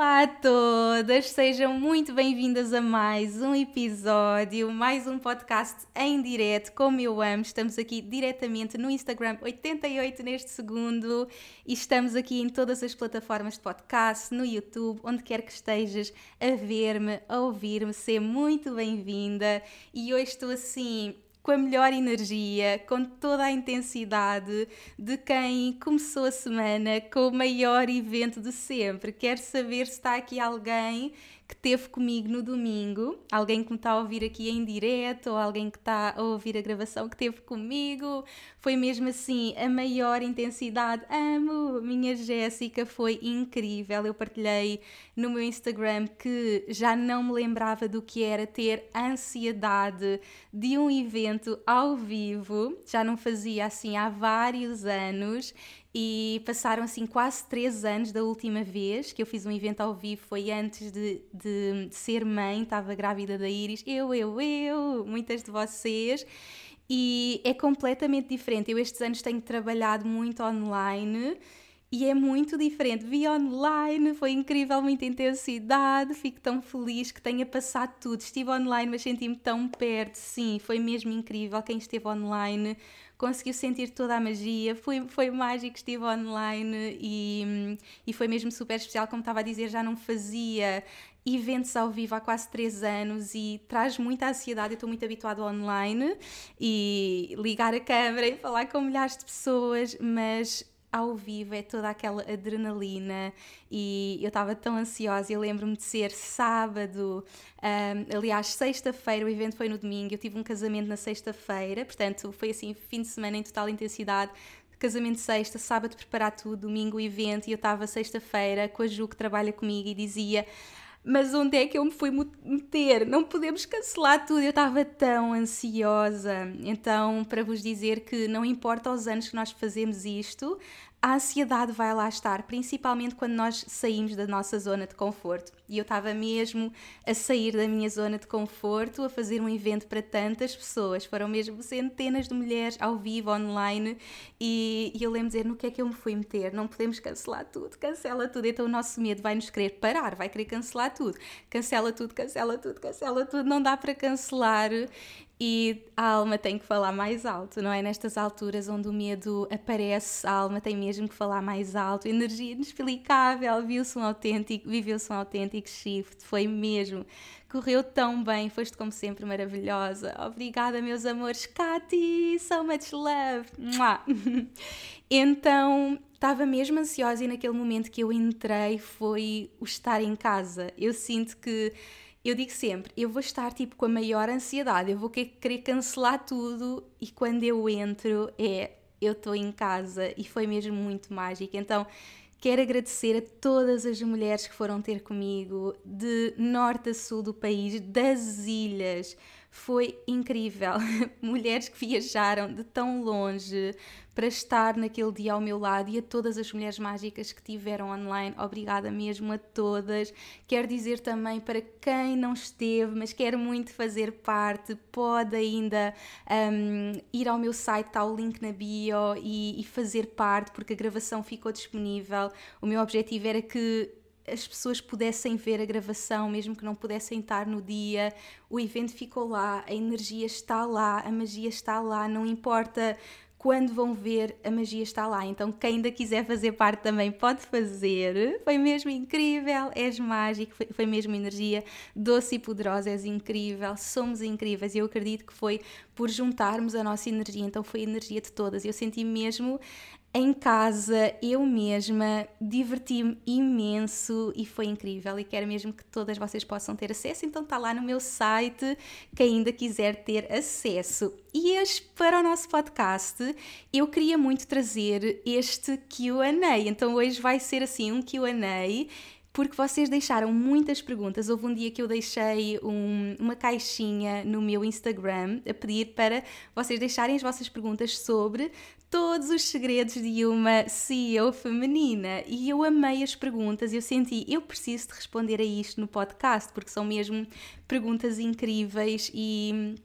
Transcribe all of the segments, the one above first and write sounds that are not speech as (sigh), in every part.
Olá a todas, sejam muito bem-vindas a mais um episódio, mais um podcast em direto, como eu amo. Estamos aqui diretamente no Instagram 88 neste segundo e estamos aqui em todas as plataformas de podcast, no YouTube, onde quer que estejas a ver-me, a ouvir-me, ser muito bem-vinda. E hoje estou assim com a melhor energia, com toda a intensidade de quem começou a semana com o maior evento de sempre. Quero saber se está aqui alguém que teve comigo no domingo, alguém que me está a ouvir aqui em direto ou alguém que está a ouvir a gravação que teve comigo. Foi mesmo assim a maior intensidade. Amo! Minha Jéssica foi incrível. Eu partilhei no meu Instagram que já não me lembrava do que era ter ansiedade de um evento ao vivo. Já não fazia assim há vários anos e passaram assim quase três anos da última vez que eu fiz um evento ao vivo, foi antes de, de, ser mãe, estava grávida da Iris, eu, eu, eu, muitas de vocês, e é completamente diferente. Eu estes anos tenho trabalhado muito online e é muito diferente. Vi online, foi incrível, muita intensidade, fico tão feliz que tenha passado tudo. Estive online, mas senti-me tão perto, sim, foi mesmo incrível. Quem esteve online conseguiu sentir toda a magia, foi, foi mágico, estive online e, e foi mesmo super especial, como estava a dizer, já não fazia eventos ao vivo há quase três anos e traz muita ansiedade. Eu estou muito habituado online e ligar a câmera e falar com milhares de pessoas, mas ao vivo é toda aquela adrenalina e eu estava tão ansiosa. Eu lembro-me de ser sábado, um, aliás, sexta-feira, o evento foi no domingo. Eu tive um casamento na sexta-feira, portanto, foi assim, fim de semana em total intensidade. Casamento sexta, sábado preparar tudo, domingo evento e eu estava sexta-feira com a Ju que trabalha comigo e dizia mas onde é que eu me fui meter? Não podemos cancelar tudo. Eu estava tão ansiosa. Então, para vos dizer que não importa os anos que nós fazemos isto, a ansiedade vai lá estar, principalmente quando nós saímos da nossa zona de conforto. E eu estava mesmo a sair da minha zona de conforto, a fazer um evento para tantas pessoas. Foram mesmo centenas de mulheres ao vivo, online. E, e eu lembro de dizer: no que é que eu me fui meter? Não podemos cancelar tudo, cancela tudo. Então o nosso medo vai nos querer parar, vai querer cancelar tudo. Cancela tudo, cancela tudo, cancela tudo. Não dá para cancelar e a alma tem que falar mais alto, não é? Nestas alturas onde o medo aparece, a alma tem mesmo que falar mais alto. Energia inexplicável, viu-se um autêntico, viveu-se um autêntico shift, foi mesmo. Correu tão bem, foste como sempre maravilhosa. Obrigada, meus amores. Kati, so much love. (laughs) então, estava mesmo ansiosa e naquele momento que eu entrei foi o estar em casa. Eu sinto que eu digo sempre, eu vou estar tipo com a maior ansiedade, eu vou querer cancelar tudo e quando eu entro é eu estou em casa e foi mesmo muito mágico. Então, quero agradecer a todas as mulheres que foram ter comigo de norte a sul do país, das ilhas. Foi incrível. (laughs) Mulheres que viajaram de tão longe para estar naquele dia ao meu lado e a todas as mulheres mágicas que tiveram online, obrigada mesmo a todas. Quero dizer também para quem não esteve, mas quer muito fazer parte, pode ainda um, ir ao meu site, está o link na bio e, e fazer parte, porque a gravação ficou disponível. O meu objetivo era que as pessoas pudessem ver a gravação, mesmo que não pudessem estar no dia. O evento ficou lá, a energia está lá, a magia está lá, não importa quando vão ver, a magia está lá. Então, quem ainda quiser fazer parte também pode fazer. Foi mesmo incrível, és mágico, foi, foi mesmo energia doce e poderosa, és incrível, somos incríveis. Eu acredito que foi por juntarmos a nossa energia, então foi a energia de todas. Eu senti mesmo em casa, eu mesma, diverti-me imenso e foi incrível e quero mesmo que todas vocês possam ter acesso, então está lá no meu site, quem ainda quiser ter acesso. E este, para o nosso podcast, eu queria muito trazer este Q&A, então hoje vai ser assim um Q&A porque vocês deixaram muitas perguntas. Houve um dia que eu deixei um, uma caixinha no meu Instagram a pedir para vocês deixarem as vossas perguntas sobre todos os segredos de uma CEO feminina. E eu amei as perguntas, eu senti, eu preciso de responder a isto no podcast, porque são mesmo perguntas incríveis e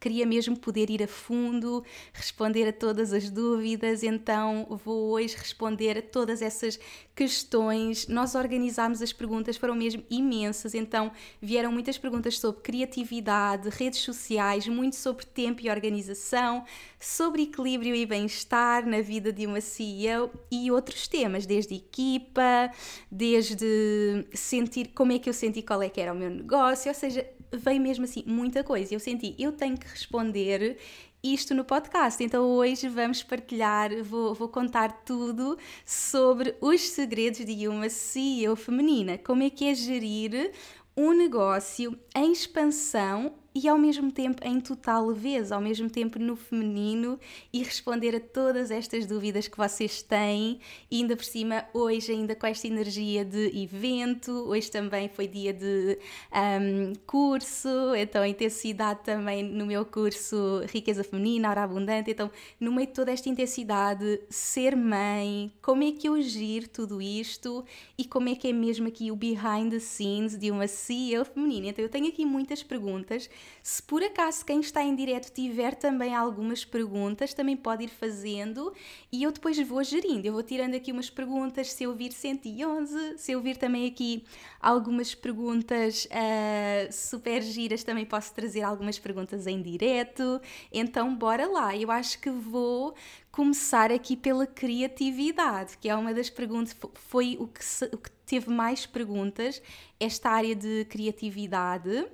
queria mesmo poder ir a fundo, responder a todas as dúvidas, então vou hoje responder a todas essas questões. Nós organizámos as perguntas, foram mesmo imensas, então vieram muitas perguntas sobre criatividade, redes sociais, muito sobre tempo e organização, sobre equilíbrio e bem-estar na vida de uma CEO e outros temas, desde equipa, desde sentir como é que eu senti qual é que era o meu negócio, ou seja, veio mesmo assim muita coisa. Eu senti, eu tenho que responder isto no podcast. Então hoje vamos partilhar, vou, vou contar tudo sobre os segredos de uma CEO feminina. Como é que é gerir um negócio em expansão e ao mesmo tempo em total leveza, ao mesmo tempo no feminino e responder a todas estas dúvidas que vocês têm. E ainda por cima, hoje, ainda com esta energia de evento, hoje também foi dia de um, curso, então intensidade também no meu curso Riqueza Feminina, Hora Abundante. Então, no meio de toda esta intensidade, ser mãe, como é que eu giro tudo isto e como é que é mesmo aqui o behind the scenes de uma CEO feminina. Então, eu tenho aqui muitas perguntas se por acaso quem está em direto tiver também algumas perguntas, também pode ir fazendo e eu depois vou gerindo. Eu vou tirando aqui umas perguntas, se eu vir 111, se eu vir também aqui algumas perguntas uh, super giras, também posso trazer algumas perguntas em direto. Então, bora lá. Eu acho que vou começar aqui pela criatividade, que é uma das perguntas, foi o que, o que teve mais perguntas, esta área de criatividade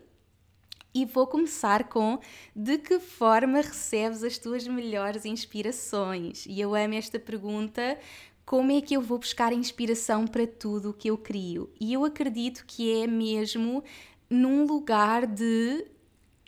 e vou começar com de que forma recebes as tuas melhores inspirações? E eu amo esta pergunta. Como é que eu vou buscar inspiração para tudo o que eu crio? E eu acredito que é mesmo num lugar de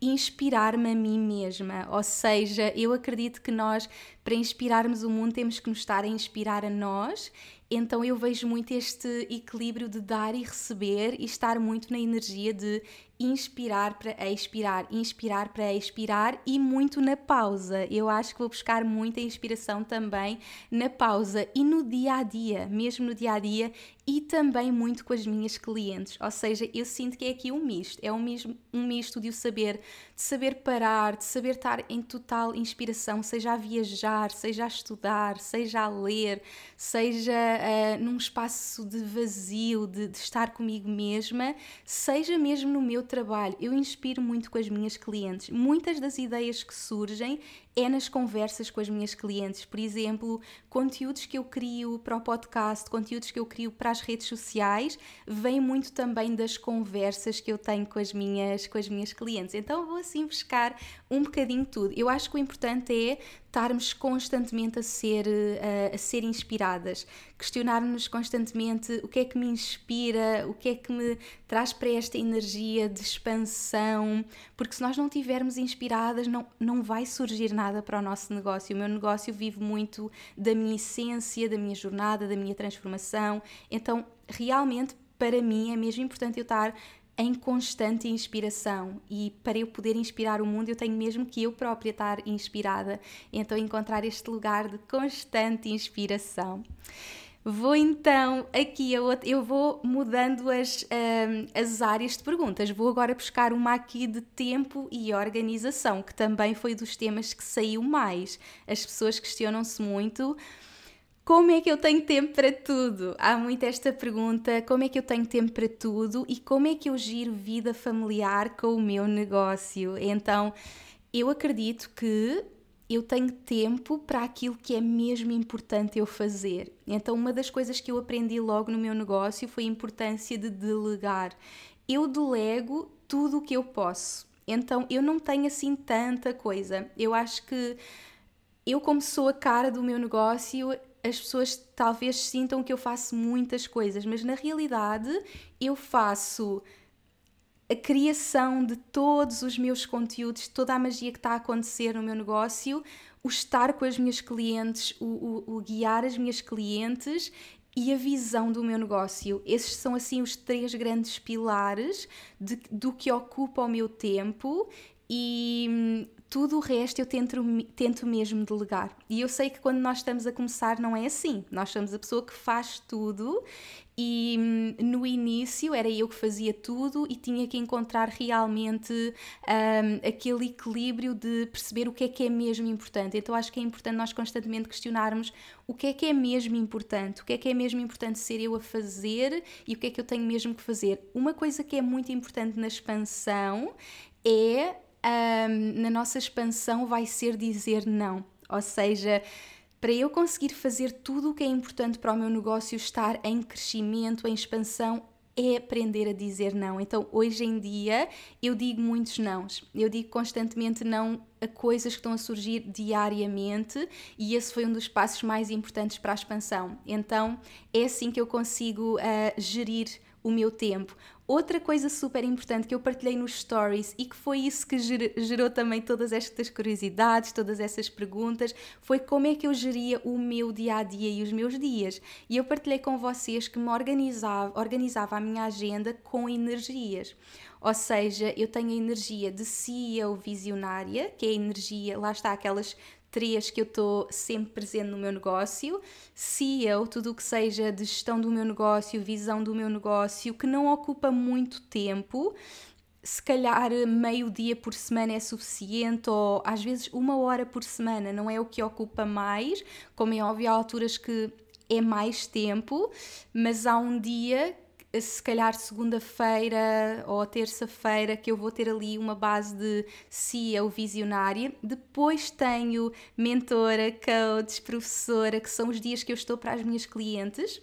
inspirar-me a mim mesma. Ou seja, eu acredito que nós, para inspirarmos o mundo, temos que nos estar a inspirar a nós. Então eu vejo muito este equilíbrio de dar e receber e estar muito na energia de inspirar para expirar, inspirar para expirar e muito na pausa. Eu acho que vou buscar muita inspiração também na pausa e no dia a dia, mesmo no dia a dia e também muito com as minhas clientes. Ou seja, eu sinto que é aqui um misto, é um misto, um misto de o saber, de saber parar, de saber estar em total inspiração, seja a viajar, seja a estudar, seja a ler, seja uh, num espaço de vazio, de, de estar comigo mesma, seja mesmo no meu trabalho, eu inspiro muito com as minhas clientes. Muitas das ideias que surgem é nas conversas com as minhas clientes. Por exemplo, conteúdos que eu crio para o podcast, conteúdos que eu crio para as redes sociais, vêm muito também das conversas que eu tenho com as minhas, com as minhas clientes. Então vou assim buscar um bocadinho tudo. Eu acho que o importante é estarmos constantemente a ser, a, eh, a ser inspiradas, questionar-nos constantemente o que é que me inspira, o que é que me traz para esta energia de expansão, porque se nós não estivermos inspiradas, não, não vai surgir nada para o nosso negócio. O meu negócio vive muito da minha essência, da minha jornada, da minha transformação, então realmente para mim é mesmo importante eu estar em constante inspiração e para eu poder inspirar o mundo eu tenho mesmo que eu própria estar inspirada, então encontrar este lugar de constante inspiração. Vou então aqui, eu, eu vou mudando as, um, as áreas de perguntas. Vou agora buscar uma aqui de tempo e organização, que também foi dos temas que saiu mais. As pessoas questionam-se muito como é que eu tenho tempo para tudo? Há muito esta pergunta: como é que eu tenho tempo para tudo e como é que eu giro vida familiar com o meu negócio? Então, eu acredito que eu tenho tempo para aquilo que é mesmo importante eu fazer. Então, uma das coisas que eu aprendi logo no meu negócio foi a importância de delegar. Eu delego tudo o que eu posso. Então, eu não tenho assim tanta coisa. Eu acho que eu, como sou a cara do meu negócio, as pessoas talvez sintam que eu faço muitas coisas, mas na realidade eu faço a criação de todos os meus conteúdos, toda a magia que está a acontecer no meu negócio, o estar com as minhas clientes, o, o, o guiar as minhas clientes e a visão do meu negócio. Esses são assim os três grandes pilares de, do que ocupa o meu tempo e hum, tudo o resto eu tento, tento mesmo delegar. E eu sei que quando nós estamos a começar não é assim. Nós somos a pessoa que faz tudo e hum, no início era eu que fazia tudo e tinha que encontrar realmente um, aquele equilíbrio de perceber o que é que é mesmo importante. Então acho que é importante nós constantemente questionarmos o que é que é mesmo importante, o que é que é mesmo importante ser eu a fazer e o que é que eu tenho mesmo que fazer. Uma coisa que é muito importante na expansão é um, na nossa expansão vai ser dizer não. Ou seja, para eu conseguir fazer tudo o que é importante para o meu negócio estar em crescimento, em expansão, é aprender a dizer não. Então, hoje em dia, eu digo muitos nãos. Eu digo constantemente não a coisas que estão a surgir diariamente e esse foi um dos passos mais importantes para a expansão. Então, é assim que eu consigo uh, gerir o meu tempo. Outra coisa super importante que eu partilhei nos stories e que foi isso que gerou também todas estas curiosidades, todas essas perguntas, foi como é que eu geria o meu dia a dia e os meus dias. E eu partilhei com vocês que me organizava, organizava a minha agenda com energias. Ou seja, eu tenho a energia de CEO visionária, que é a energia, lá está, aquelas três que eu estou sempre presente no meu negócio, CEO, tudo o que seja de gestão do meu negócio, visão do meu negócio, que não ocupa muito tempo, se calhar meio dia por semana é suficiente, ou às vezes uma hora por semana não é o que ocupa mais, como é óbvio, há alturas que é mais tempo, mas há um dia se calhar segunda-feira ou terça-feira que eu vou ter ali uma base de CEO visionária. Depois tenho mentora, coach, professora, que são os dias que eu estou para as minhas clientes.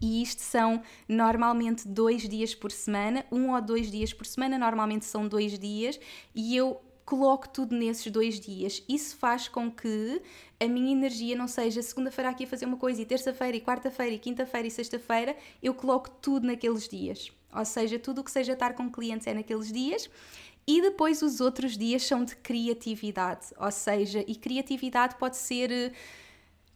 E isto são normalmente dois dias por semana, um ou dois dias por semana, normalmente são dois dias, e eu coloco tudo nesses dois dias. Isso faz com que a minha energia não seja segunda-feira aqui a fazer uma coisa e terça-feira e quarta-feira e quinta-feira e sexta-feira, eu coloco tudo naqueles dias. Ou seja, tudo o que seja estar com clientes é naqueles dias. E depois os outros dias são de criatividade, ou seja, e criatividade pode ser eh,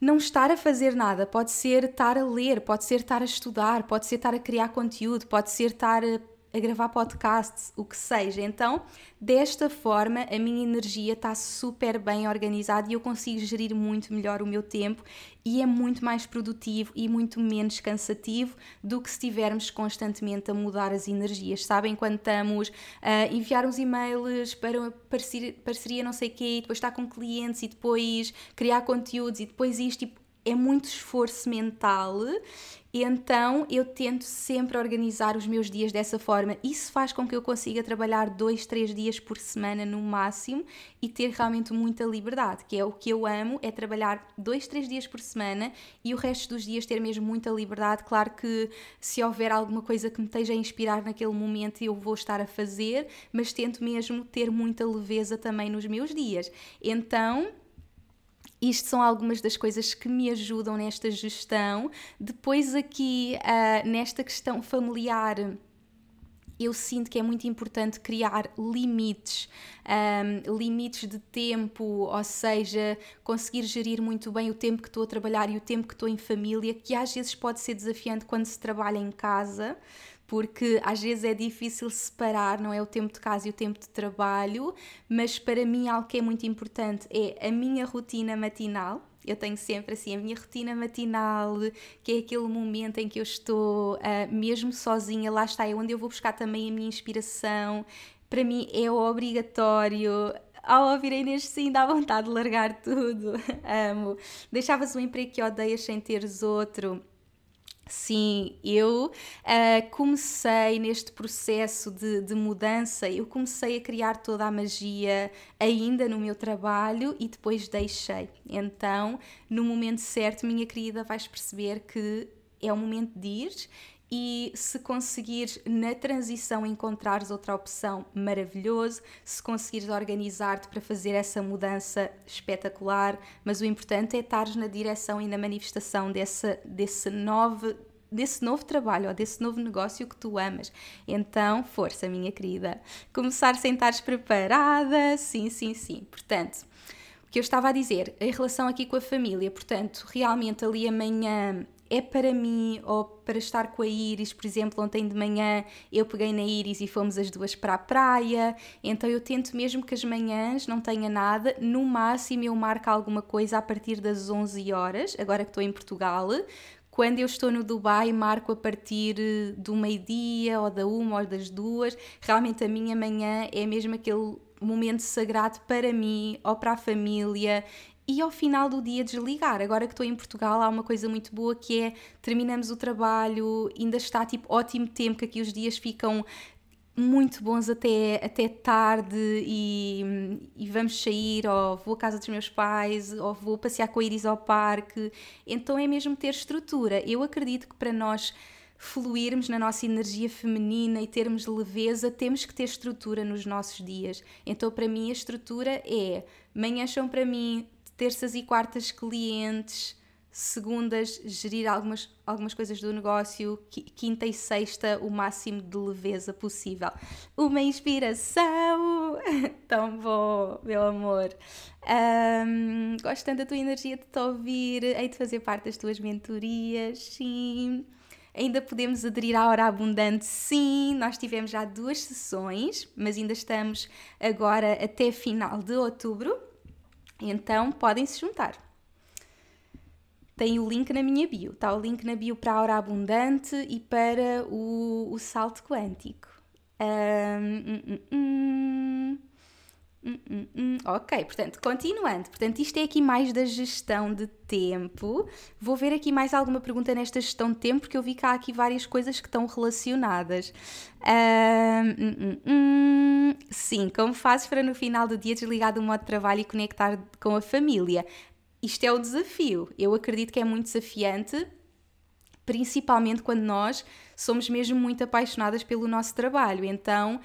não estar a fazer nada, pode ser estar a ler, pode ser estar a estudar, pode ser estar a criar conteúdo, pode ser estar a a gravar podcasts, o que seja. Então, desta forma, a minha energia está super bem organizada e eu consigo gerir muito melhor o meu tempo e é muito mais produtivo e muito menos cansativo do que se estivermos constantemente a mudar as energias. Sabem quando estamos a enviar uns e-mails para parceria, parceria não sei o quê, e depois estar com clientes e depois criar conteúdos e depois isto, tipo, é muito esforço mental então eu tento sempre organizar os meus dias dessa forma. Isso faz com que eu consiga trabalhar dois, três dias por semana no máximo e ter realmente muita liberdade, que é o que eu amo, é trabalhar dois, três dias por semana e o resto dos dias ter mesmo muita liberdade. Claro que se houver alguma coisa que me esteja a inspirar naquele momento, eu vou estar a fazer, mas tento mesmo ter muita leveza também nos meus dias. Então, isto são algumas das coisas que me ajudam nesta gestão. Depois, aqui, uh, nesta questão familiar, eu sinto que é muito importante criar limites, um, limites de tempo, ou seja, conseguir gerir muito bem o tempo que estou a trabalhar e o tempo que estou em família, que às vezes pode ser desafiante quando se trabalha em casa porque às vezes é difícil separar, não é o tempo de casa e o tempo de trabalho, mas para mim algo que é muito importante é a minha rotina matinal. Eu tenho sempre assim a minha rotina matinal, que é aquele momento em que eu estou uh, mesmo sozinha, lá está, é onde eu vou buscar também a minha inspiração. Para mim é obrigatório ao ouvirem neste sim, dá vontade de largar tudo. (laughs) Amo. Deixavas um emprego que odeias sem teres outro Sim, eu uh, comecei neste processo de, de, mudança, eu comecei a criar toda a magia ainda no meu trabalho e depois deixei. Então, no momento certo, minha querida, vais perceber que é o momento de ir e se conseguires na transição encontrares outra opção, maravilhoso. Se conseguires organizar-te para fazer essa mudança, espetacular. Mas o importante é estares na direção e na manifestação desse, desse novo desse novo trabalho ou desse novo negócio que tu amas. Então, força, minha querida. Começar sem estares preparada, sim, sim, sim. Portanto, o que eu estava a dizer em relação aqui com a família, portanto, realmente ali amanhã é para mim ou para estar com a Iris, por exemplo, ontem de manhã eu peguei na Iris e fomos as duas para a praia, então eu tento mesmo que as manhãs não tenha nada, no máximo eu marco alguma coisa a partir das 11 horas, agora que estou em Portugal, quando eu estou no Dubai, marco a partir do meio-dia, ou da uma, ou das duas. Realmente a minha manhã é mesmo aquele momento sagrado para mim ou para a família e ao final do dia desligar. Agora que estou em Portugal, há uma coisa muito boa que é terminamos o trabalho, ainda está tipo ótimo tempo, que aqui os dias ficam muito bons até, até tarde e, e, vamos sair, ou vou à casa dos meus pais, ou vou passear com a Iris ao parque. Então é mesmo ter estrutura. Eu acredito que para nós fluirmos na nossa energia feminina e termos leveza, temos que ter estrutura nos nossos dias. Então, para mim, a estrutura é manhãs são para mim terças e quartas clientes, segundas gerir algumas, algumas coisas do negócio, quinta e sexta o máximo de leveza possível. Uma inspiração! (laughs) Tão bom, meu amor! Um, gosto tanto da tua energia de te ouvir, hei de fazer parte das tuas mentorias, sim. Ainda podemos aderir à Hora Abundante? Sim, nós tivemos já duas sessões, mas ainda estamos agora até final de outubro. Então podem se juntar. Tem o link na minha bio. Está o link na bio para a hora abundante e para o, o salto quântico. Um, um, um, hum. Hum, hum, hum. Ok, portanto, continuando. Portanto, isto é aqui mais da gestão de tempo. Vou ver aqui mais alguma pergunta nesta gestão de tempo, porque eu vi que há aqui várias coisas que estão relacionadas. sim, como fazes para no final do dia desligar do modo de trabalho e conectar com a família? Isto é o desafio. Eu acredito que é muito desafiante, principalmente quando nós somos mesmo muito apaixonadas pelo nosso trabalho. Então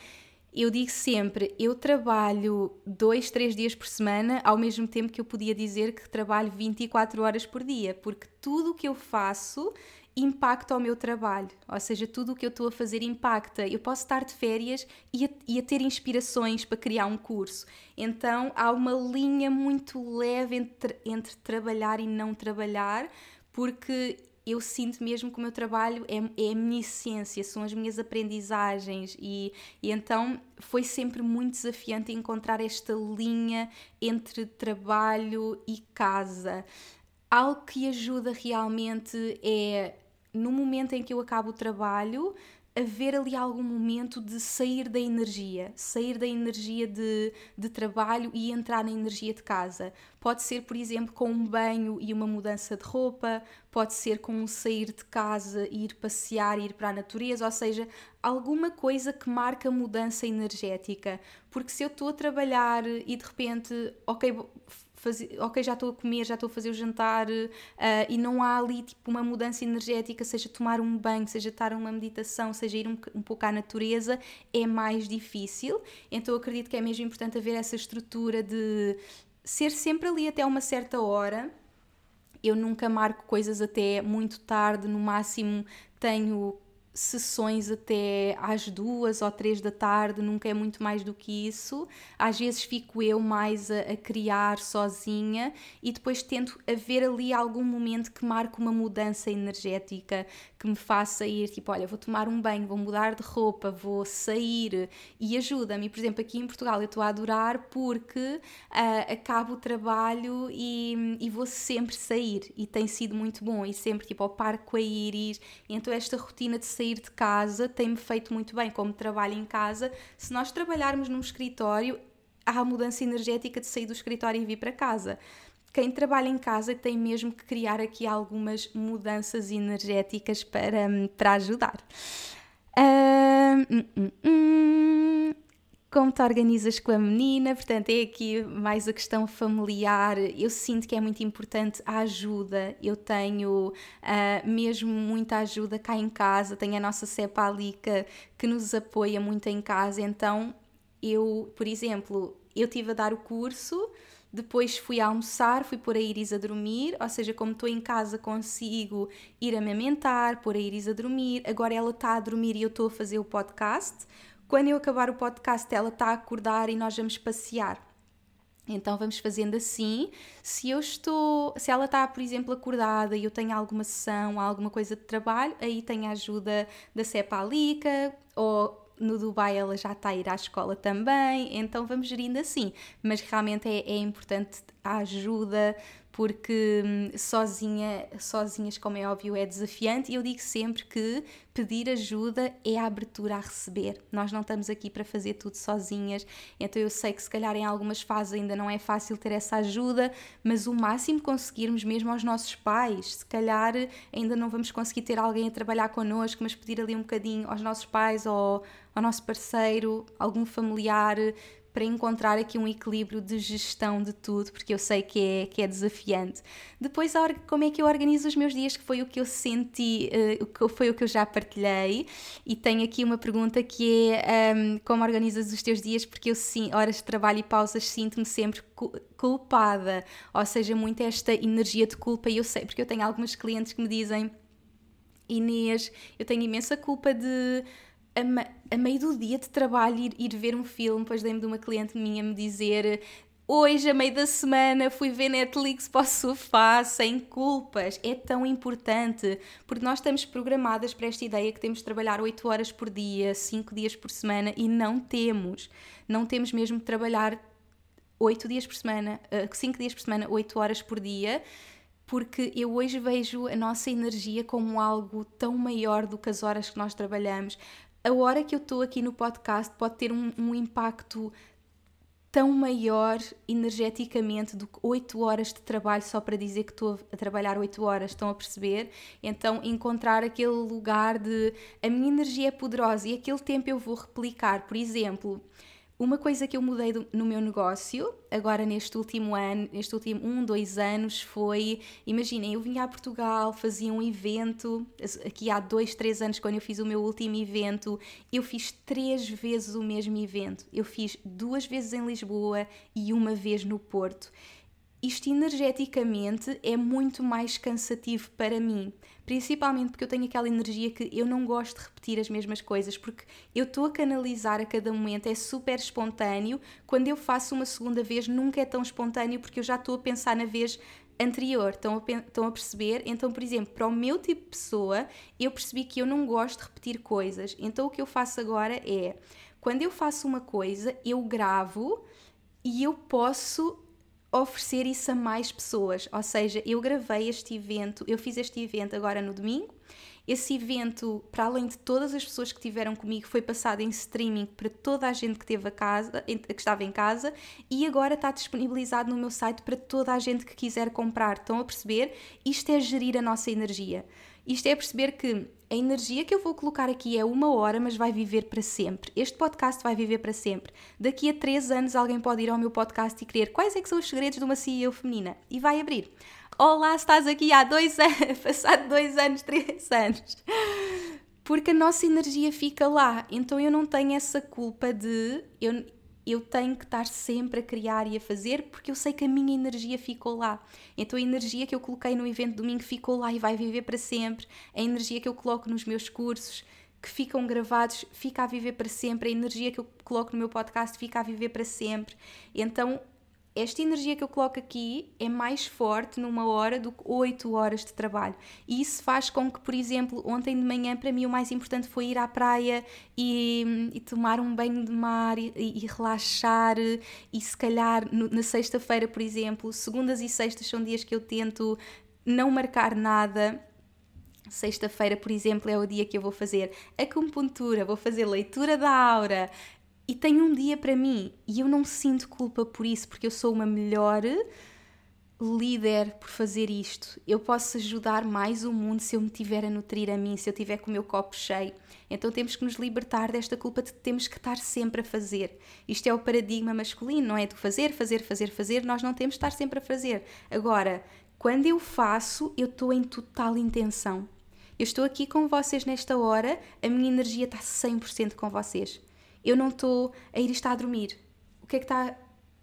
eu digo sempre, eu trabalho dois, três dias por semana, ao mesmo tempo que eu podia dizer que trabalho 24 horas por dia, porque tudo o que eu faço impacta o meu trabalho, ou seja, tudo o que eu estou a fazer impacta. Eu posso estar de férias e a, e a ter inspirações para criar um curso. Então há uma linha muito leve entre, entre trabalhar e não trabalhar, porque eu sinto mesmo que o meu trabalho é, é a minha essência, são as minhas aprendizagens e, e então foi sempre muito desafiante encontrar esta linha entre trabalho e casa. Algo que ajuda realmente é no momento em que eu acabo o trabalho, haver ali algum momento de sair da energia, sair da energia de, de trabalho e entrar na energia de casa. Pode ser, por exemplo, com um banho e uma mudança de roupa, pode ser com um sair de casa ir passear, ir para a natureza, ou seja, alguma coisa que marca mudança energética. Porque se eu estou a trabalhar e de repente, ok, fazer, ok, já estou a comer, já estou a fazer o jantar uh, e não há ali tipo uma mudança energética, seja tomar um banho, seja estar uma meditação, seja ir um, um pouco à natureza, é mais difícil. Então acredito que é mesmo importante haver essa estrutura de ser sempre ali até uma certa hora. Eu nunca marco coisas até muito tarde, no máximo tenho sessões até às duas ou três da tarde, nunca é muito mais do que isso. Às vezes fico eu mais a, a, criar sozinha e depois tento haver ali algum momento que marque uma mudança energética, que me faça ir tipo, olha, vou tomar um banho, vou mudar de roupa, vou sair e ajuda-me. Por exemplo, aqui em Portugal eu estou a adorar porque uh, acabo o trabalho e, e vou sempre sair e tem sido muito bom e sempre tipo ao parque a Iris. Então esta rotina de sair de casa tem-me feito muito bem, como trabalho em casa. Se nós trabalharmos num escritório, há a mudança energética de sair do escritório e vir para casa. Quem trabalha em casa tem mesmo que criar aqui algumas mudanças energéticas para, para ajudar. Uh, hum, hum, como te organizas com a menina, portanto, é aqui mais a questão familiar. Eu sinto que é muito importante a ajuda. Eu tenho uh, mesmo muita ajuda cá em casa, tenho a nossa cepa Alica que nos apoia muito em casa. Então, eu, por exemplo, eu tive a dar o curso depois fui almoçar, fui pôr a Iris a dormir, ou seja, como estou em casa consigo ir amamentar, pôr a Iris a dormir. Agora ela está a dormir e eu estou a fazer o podcast. Quando eu acabar o podcast, ela está a acordar e nós vamos passear. Então vamos fazendo assim. Se eu estou, se ela está, por exemplo, acordada e eu tenho alguma sessão, alguma coisa de trabalho, aí tenho a ajuda da Cepa Alica ou no Dubai ela já está a ir à escola também, então vamos gerindo assim. Mas realmente é, é importante a ajuda, porque hum, sozinha, sozinhas, como é óbvio, é desafiante. E eu digo sempre que pedir ajuda é a abertura a receber. Nós não estamos aqui para fazer tudo sozinhas, então eu sei que se calhar em algumas fases ainda não é fácil ter essa ajuda, mas o máximo conseguirmos, mesmo aos nossos pais, se calhar ainda não vamos conseguir ter alguém a trabalhar connosco, mas pedir ali um bocadinho aos nossos pais ou ao nosso parceiro, algum familiar, para encontrar aqui um equilíbrio de gestão de tudo, porque eu sei que é, que é desafiante. Depois, como é que eu organizo os meus dias, que foi o que eu senti, uh, foi o que eu já partilhei, e tenho aqui uma pergunta que é um, como organizas os teus dias, porque eu sim, horas de trabalho e pausas sinto-me sempre culpada, ou seja, muito esta energia de culpa, e eu sei, porque eu tenho algumas clientes que me dizem Inês, eu tenho imensa culpa de a, meio do dia de trabalho ir, ir ver um filme, depois lembro de uma cliente minha me dizer hoje, a meio da semana, fui ver Netflix para o sofá sem culpas. É tão importante, porque nós estamos programadas para esta ideia que temos de trabalhar 8 horas por dia, 5 dias por semana, e não temos. Não temos mesmo de trabalhar 8 dias por semana, 5 eh, dias por semana, 8 horas por dia, porque eu hoje vejo a nossa energia como algo tão maior do que as horas que nós trabalhamos a hora que eu estou aqui no podcast pode ter um, um impacto tão maior energeticamente do que 8 horas de trabalho só para dizer que estou a trabalhar 8 horas, estão a perceber? Então, encontrar aquele lugar de a minha energia é poderosa e aquele tempo eu vou replicar. Por exemplo, uma coisa que eu mudei do, no meu negócio, agora neste último ano, neste último um, dois anos, foi, imaginem, eu vinha a Portugal, fazia um evento, aqui há dois, três anos, quando eu fiz o meu último evento, eu fiz três vezes o mesmo evento. Eu fiz duas vezes em Lisboa e uma vez no Porto isto energeticamente é muito mais cansativo para mim, principalmente porque eu tenho aquela energia que eu não gosto de repetir as mesmas coisas, porque eu estou a canalizar a cada momento, é super espontâneo. Quando eu faço uma segunda vez, nunca é tão espontâneo porque eu já estou a pensar na vez anterior. Estão a, estão a perceber? Então, por exemplo, para o meu tipo de pessoa, eu percebi que eu não gosto de repetir coisas. Então, o que eu faço agora é, quando eu faço uma coisa, eu gravo e eu posso oferecer isso a mais pessoas. Ou seja, eu gravei este evento, eu fiz este evento agora no domingo. Esse evento, para além de todas as pessoas que estiveram comigo, foi passado em streaming para toda a gente que, teve a casa, que estava em casa e agora está disponibilizado no meu site para toda a gente que quiser comprar. Estão a perceber? Isto é gerir a nossa energia. Isto é perceber que a energia que eu vou colocar aqui é uma hora, mas vai viver para sempre. Este podcast vai viver para sempre. Daqui a três anos alguém pode ir ao meu podcast e querer quais é que são os segredos de uma CEO feminina e vai abrir. Olá, estás aqui há dois anos, (laughs) passado dois anos, três anos. Porque a nossa energia fica lá. Então eu não tenho essa culpa de eu, eu tenho que estar sempre a criar e a fazer porque eu sei que a minha energia ficou lá. Então a energia que eu coloquei no evento domingo ficou lá e vai viver para sempre. A energia que eu coloco nos meus cursos que ficam gravados fica a viver para sempre. A energia que eu coloco no meu podcast fica a viver para sempre. Então esta energia que eu coloco aqui é mais forte numa hora do que 8 horas de trabalho. E isso faz com que, por exemplo, ontem de manhã, para mim, o mais importante foi ir à praia e, e tomar um banho de mar e, e relaxar. E se calhar no, na sexta-feira, por exemplo, segundas e sextas são dias que eu tento não marcar nada. Sexta-feira, por exemplo, é o dia que eu vou fazer acupuntura, vou fazer leitura da aura, e tenho um dia para mim e eu não sinto culpa por isso, porque eu sou uma melhor líder por fazer isto. Eu posso ajudar mais o mundo se eu me tiver a nutrir a mim, se eu tiver com o meu copo cheio. Então temos que nos libertar desta culpa de que temos que estar sempre a fazer. Isto é o paradigma masculino, não é? Do fazer, fazer, fazer, fazer. Nós não temos de estar sempre a fazer. Agora, quando eu faço, eu estou em total intenção. Eu estou aqui com vocês nesta hora, a minha energia está 100% com vocês. Eu não estou a ir estar a dormir. O que é que está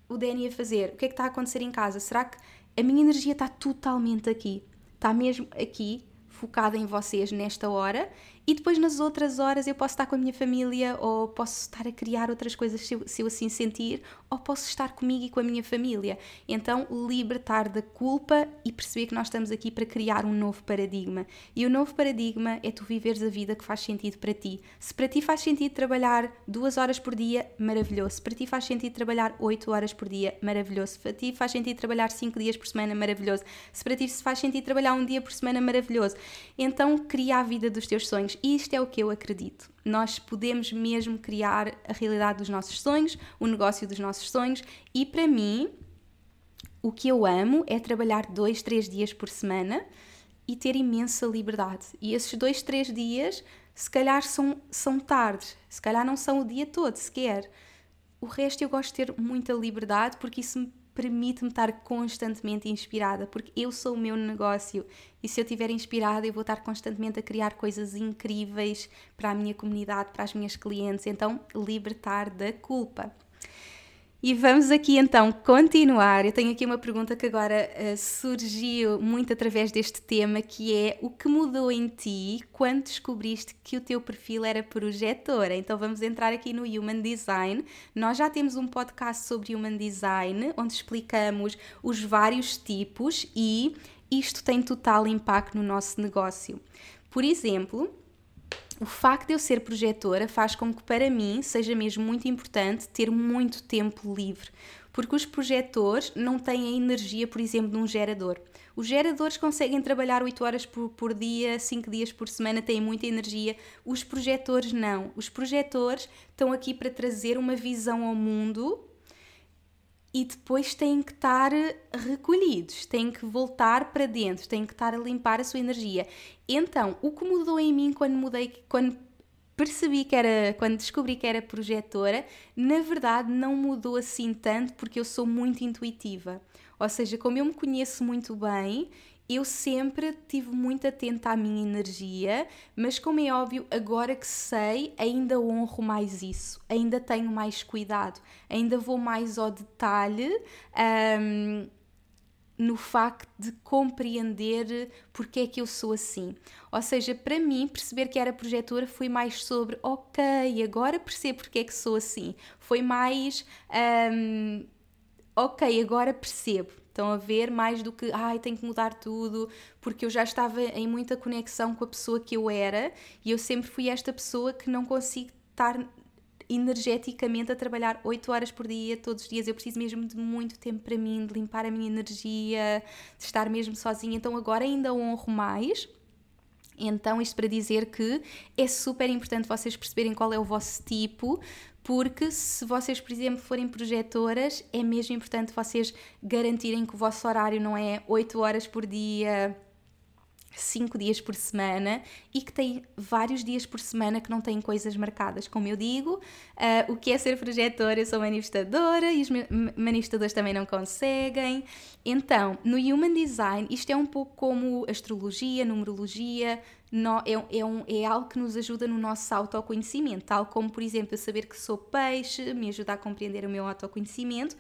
o Danny a fazer? O que é que está a acontecer em casa? Será que a minha energia está totalmente aqui? Está mesmo aqui, focada em vocês nesta hora e depois nas outras horas eu posso estar com a minha família ou posso estar a criar outras coisas se eu, se eu, assim sentir ou posso estar comigo e com a minha família. Então, libertar da culpa e perceber que nós estamos aqui para criar um novo paradigma. E o novo paradigma é tu viveres a vida que faz sentido para ti. Se para ti faz sentido trabalhar duas horas por dia, maravilhoso. Se para ti faz sentido trabalhar oito horas por dia, maravilhoso. Se para ti faz sentido trabalhar cinco dias por semana, maravilhoso. Se para ti faz sentido trabalhar um dia por semana, maravilhoso. Então, cria a vida dos teus sonhos isto é o que eu acredito. Nós podemos mesmo criar a realidade dos nossos sonhos, o negócio dos nossos sonhos, e para mim, o que eu amo é trabalhar dois, três dias por semana e ter imensa liberdade. E esses dois, três dias, se calhar são, são tardes, se calhar não são o dia todo sequer. O resto eu gosto de ter muita liberdade porque isso me permite-me estar constantemente inspirada, porque eu sou o meu negócio e se eu estiver inspirada, eu vou estar constantemente a criar coisas incríveis para a minha comunidade, para as minhas clientes. Então, libertar da culpa. E vamos aqui então continuar. Eu tenho aqui uma pergunta que agora uh, surgiu muito através deste tema, que é o que mudou em ti quando descobriste que o teu perfil era projetora? Então vamos entrar aqui no Human Design. Nós já temos um podcast sobre Human Design, onde explicamos os vários tipos e isto tem total impacto no nosso negócio. Por exemplo, o facto de eu ser projetora faz com que para mim seja mesmo muito importante ter muito tempo livre, porque os projetores não têm a energia, por exemplo, de um gerador. Os geradores conseguem trabalhar 8 horas por, por dia, 5 dias por semana, têm muita energia. Os projetores não. Os projetores estão aqui para trazer uma visão ao mundo e depois têm que estar recolhidos, têm que voltar para dentro, têm que estar a limpar a sua energia. Então, o que mudou em mim quando mudei, quando percebi que era, quando descobri que era projetora, na verdade não mudou assim tanto porque eu sou muito intuitiva. Ou seja, como eu me conheço muito bem, eu sempre tive muito atenta à minha energia, mas como é óbvio, agora que sei, ainda honro mais isso, ainda tenho mais cuidado, ainda vou mais ao detalhe. Um, no facto de compreender porque é que eu sou assim. Ou seja, para mim, perceber que era projetora foi mais sobre, ok, agora percebo porque é que sou assim. Foi mais, um, ok, agora percebo. Estão a ver mais do que, ai, tenho que mudar tudo, porque eu já estava em muita conexão com a pessoa que eu era e eu sempre fui esta pessoa que não consigo estar energeticamente a trabalhar 8 horas por dia, todos os dias. Eu preciso mesmo de muito tempo para mim, de limpar a minha energia, de estar mesmo sozinha. Então agora ainda honro mais. Então, isto para dizer que é super importante vocês perceberem qual é o vosso tipo, porque se vocês, por exemplo, forem projetoras, é mesmo importante vocês garantirem que o vosso horário não é 8 horas por dia, 5 dias por semana e que tem vários dias por semana que não têm coisas marcadas. Como eu digo, uh, o que é ser projetora? Eu sou manifestadora e os manifestadores também não conseguem. Então, no Human Design, isto é um pouco como astrologia, numerologia, no, é, é, um, é algo que nos ajuda no nosso autoconhecimento, tal como, por exemplo, eu saber que sou peixe, me ajuda a compreender o meu autoconhecimento.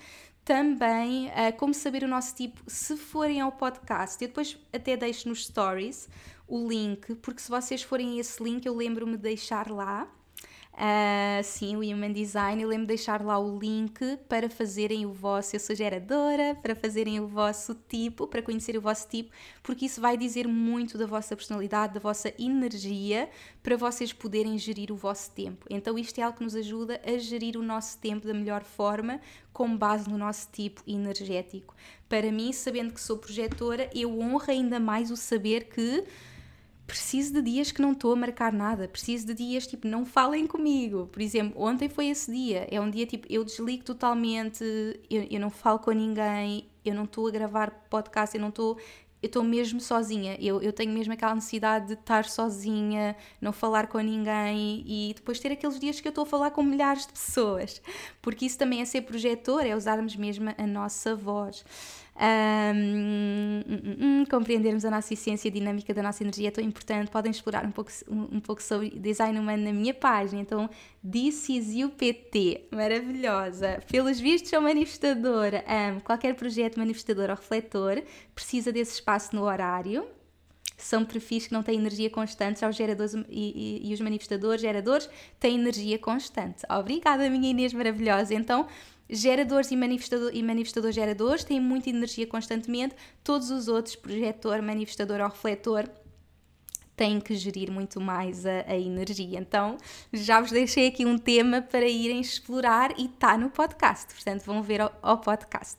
Também, uh, como saber o nosso tipo, se forem ao podcast, eu depois até deixo nos stories o link, porque se vocês forem a esse link, eu lembro-me de deixar lá Uh, sim, o Human Design. Eu lembro de deixar lá o link para fazerem o vosso. Eu sou geradora, para fazerem o vosso tipo, para conhecer o vosso tipo, porque isso vai dizer muito da vossa personalidade, da vossa energia, para vocês poderem gerir o vosso tempo. Então, isto é algo que nos ajuda a gerir o nosso tempo da melhor forma, com base no nosso tipo energético. Para mim, sabendo que sou projetora, eu honro ainda mais o saber que preciso de dias que não estou a marcar nada, preciso de dias tipo, não falem comigo. Por exemplo, ontem foi esse dia, é um dia tipo, eu desligo totalmente, eu, eu não falo com ninguém, eu não estou a gravar podcast, eu não estou eu estou mesmo sozinha, eu, eu tenho mesmo aquela necessidade de estar sozinha, não falar com ninguém e depois ter aqueles dias que eu estou a falar com milhares de pessoas, porque isso também é ser projetor, é usarmos mesmo a nossa voz. Um, um, um, compreendermos a nossa essência dinâmica da nossa energia é tão importante. Podem explorar um pouco, um, pouco sobre design humano na minha página. Então, you PT, maravilhosa. Pelos vistos, sou manifestadora. Amo. Qualquer projeto manifestador ou refletor precisa desse espaço no horário. São perfis que não têm energia constante, já os geradores e, e, e os manifestadores, geradores, têm energia constante. Obrigada, minha Inês maravilhosa. Então, geradores e manifestador, e manifestador geradores têm muita energia constantemente, todos os outros, projetor, manifestador ou refletor, têm que gerir muito mais a, a, energia. Então, já vos deixei aqui um tema para irem explorar e está no podcast, portanto, vão ver ao, ao podcast.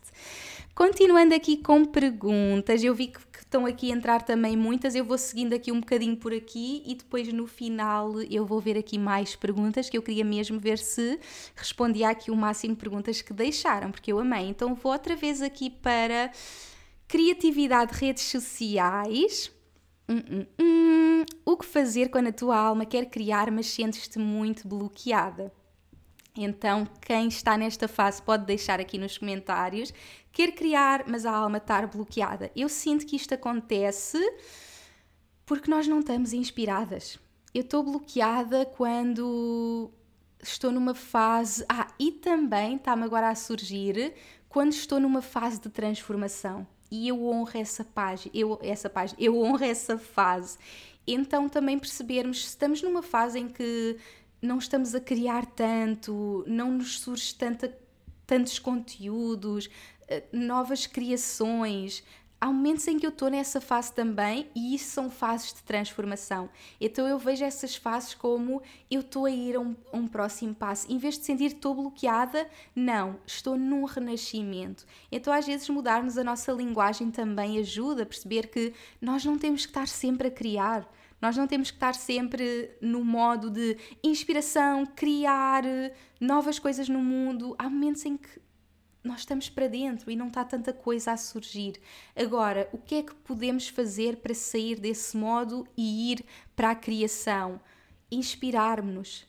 Continuando aqui com perguntas, eu vi que estão aqui a entrar também muitas, eu vou seguindo aqui um bocadinho por aqui e depois no final eu vou ver aqui mais perguntas que eu queria mesmo ver se respondia aqui o máximo de perguntas que deixaram, porque eu amei. Então vou outra vez aqui para criatividade, redes sociais. Hum, hum, hum. O que fazer quando a tua alma quer criar, mas sentes-te muito bloqueada? Então, quem está nesta fase pode deixar aqui nos comentários. Quer criar, mas a alma está bloqueada. Eu sinto que isto acontece porque nós não estamos inspiradas. Eu estou bloqueada quando estou numa fase. Ah, e também está-me agora a surgir quando estou numa fase de transformação. E eu honro essa página, eu, essa página, eu honro essa fase. Então também percebermos se estamos numa fase em que não estamos a criar tanto, não nos surge tanta, tantos conteúdos, eh, novas criações. Há momentos em que eu estou nessa fase também e isso são fases de transformação. Então eu vejo essas fases como eu estou a ir a um, a um próximo passo. Em vez de sentir estou bloqueada, não, estou num renascimento. Então às vezes mudarmos a nossa linguagem também ajuda a perceber que nós não temos que estar sempre a criar nós não temos que estar sempre no modo de inspiração, criar novas coisas no mundo. Há momentos em que nós estamos para dentro e não está tanta coisa a surgir. Agora, o que é que podemos fazer para sair desse modo e ir para a criação? Inspirar-nos,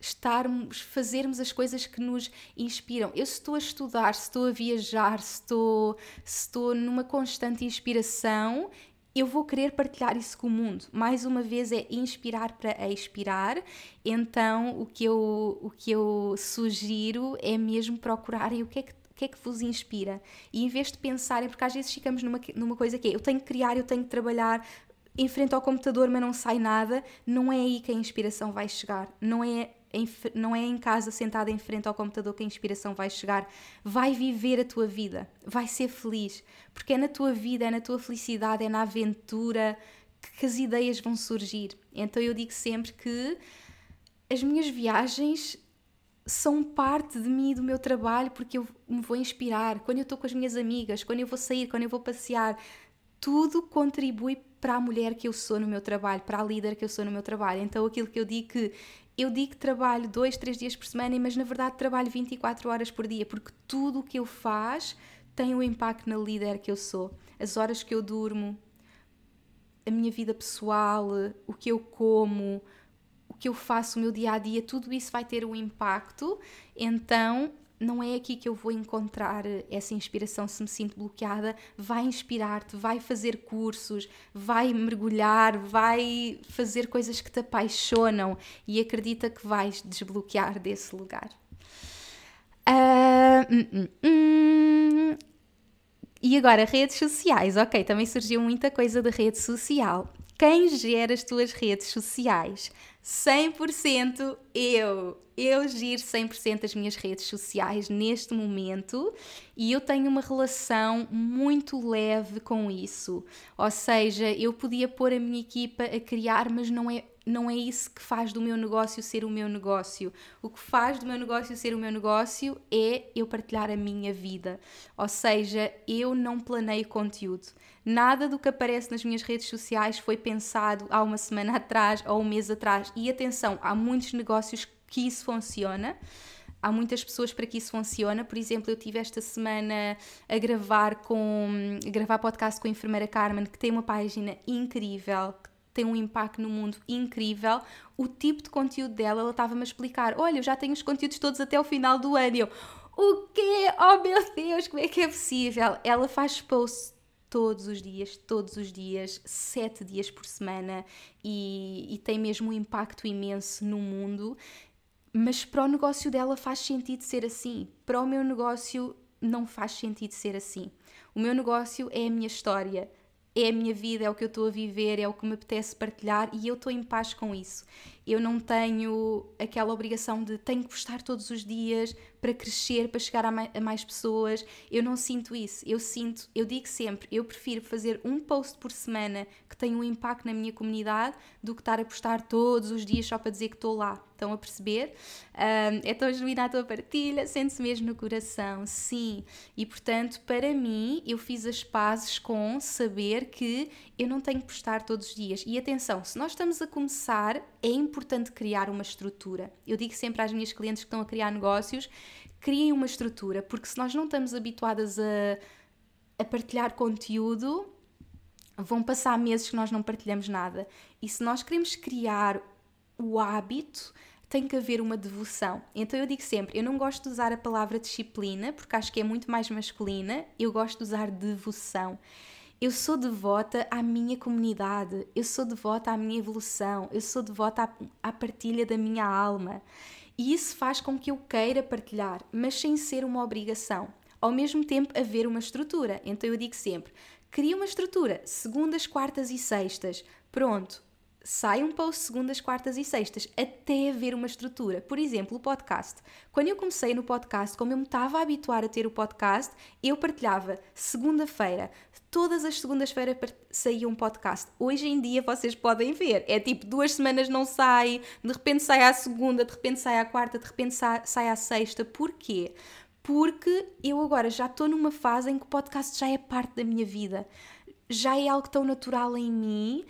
estarmos, fazermos as coisas que nos inspiram. Eu se estou a estudar, se estou a viajar, se estou, se estou numa constante inspiração, eu vou querer partilhar isso com o mundo. Mais uma vez é inspirar para expirar. Então o que eu, o que eu sugiro é mesmo procurarem o que é que o que é que vos inspira? E em vez de pensarem, porque às vezes ficamos numa, numa coisa que é eu tenho que criar, eu tenho que trabalhar em frente ao computador, mas não sai nada, não é aí que a inspiração vai chegar. Não é em, não é em casa sentada em frente ao computador que a inspiração vai chegar. Vai viver a tua vida, vai ser feliz, porque é na tua vida, é na tua felicidade, é na aventura que as ideias vão surgir. Então eu digo sempre que as minhas viagens são parte de mim e do meu trabalho porque eu me vou inspirar. Quando eu estou com as minhas amigas, quando eu vou sair, quando eu vou passear, tudo contribui para a mulher que eu sou no meu trabalho, para a líder que eu sou no meu trabalho. Então aquilo que eu digo que eu digo que trabalho dois, três dias por semana, mas na verdade trabalho 24 horas por dia, porque tudo o que eu faço tem um impacto na líder que eu sou. As horas que eu durmo, a minha vida pessoal, o que eu como, o que eu faço, o meu dia a dia, tudo isso vai ter um impacto. Então não é aqui que eu vou encontrar essa inspiração se me sinto bloqueada. Vai inspirar-te, vai fazer cursos, vai mergulhar, vai fazer coisas que te apaixonam e acredita que vais desbloquear desse lugar. Uh. E agora, redes sociais. Ok, também surgiu muita coisa de rede social. Quem gera as tuas redes sociais? 100% eu. Eu giro 100% as minhas redes sociais neste momento e eu tenho uma relação muito leve com isso. Ou seja, eu podia pôr a minha equipa a criar, mas não é não é isso que faz do meu negócio ser o meu negócio. O que faz do meu negócio ser o meu negócio é eu partilhar a minha vida. Ou seja, eu não planeio conteúdo. Nada do que aparece nas minhas redes sociais foi pensado há uma semana (laughs) atrás ou um mês atrás. E atenção, há muitos negócios que isso funciona. há muitas pessoas para que isso funciona. Por exemplo, eu tive esta semana a gravar com a gravar podcast com a enfermeira Carmen, que tem uma página incrível, tem um impacto no mundo incrível. O tipo de conteúdo dela, ela estava-me a explicar: olha, eu já tenho os conteúdos todos até o final do ano. E eu, o quê? Oh meu Deus, como é que é possível? Ela faz posts todos os dias, todos os dias, sete dias por semana e, e tem mesmo um impacto imenso no mundo. Mas para o negócio dela faz sentido ser assim. Para o meu negócio não faz sentido ser assim. O meu negócio é a minha história, é a minha vida, é o que eu estou a viver, é o que me apetece partilhar e eu estou em paz com isso. Eu não tenho aquela obrigação de tenho que postar todos os dias para crescer, para chegar a mais, pessoas. Eu não sinto isso. Eu sinto, eu digo sempre, eu prefiro fazer um post por semana que tenha um impacto na minha comunidade do que estar a postar todos os dias só para dizer que estou lá. Estão a perceber? Um, é tão genuína a tua partilha, sente-se mesmo no coração, sim. E portanto, para mim, eu fiz as pazes com saber que eu não tenho que postar todos os dias. E atenção, se nós estamos a começar, é importante criar uma estrutura. Eu digo sempre às minhas clientes que estão a criar negócios, criem uma estrutura, porque se nós não estamos habituadas a, a partilhar conteúdo, vão passar meses que nós não partilhamos nada. E se nós queremos criar o hábito, tem que haver uma devoção. Então eu digo sempre, eu não gosto de usar a palavra disciplina, porque acho que é muito mais masculina, eu gosto de usar devoção. Eu sou devota à minha comunidade, eu sou devota à minha evolução, eu sou devota à, à partilha da minha alma. E isso faz com que eu queira partilhar, mas sem ser uma obrigação. Ao mesmo tempo, haver uma estrutura. Então eu digo sempre: cria uma estrutura, segundas, quartas e sextas. Pronto, sai um post segundas, quartas e sextas, até haver uma estrutura. Por exemplo, o podcast. Quando eu comecei no podcast, como eu me estava a habituar a ter o podcast, eu partilhava segunda-feira. Todas as segundas-feiras saía um podcast. Hoje em dia vocês podem ver. É tipo duas semanas não sai, de repente sai à segunda, de repente sai à quarta, de repente sai à sexta. Porquê? Porque eu agora já estou numa fase em que o podcast já é parte da minha vida. Já é algo tão natural em mim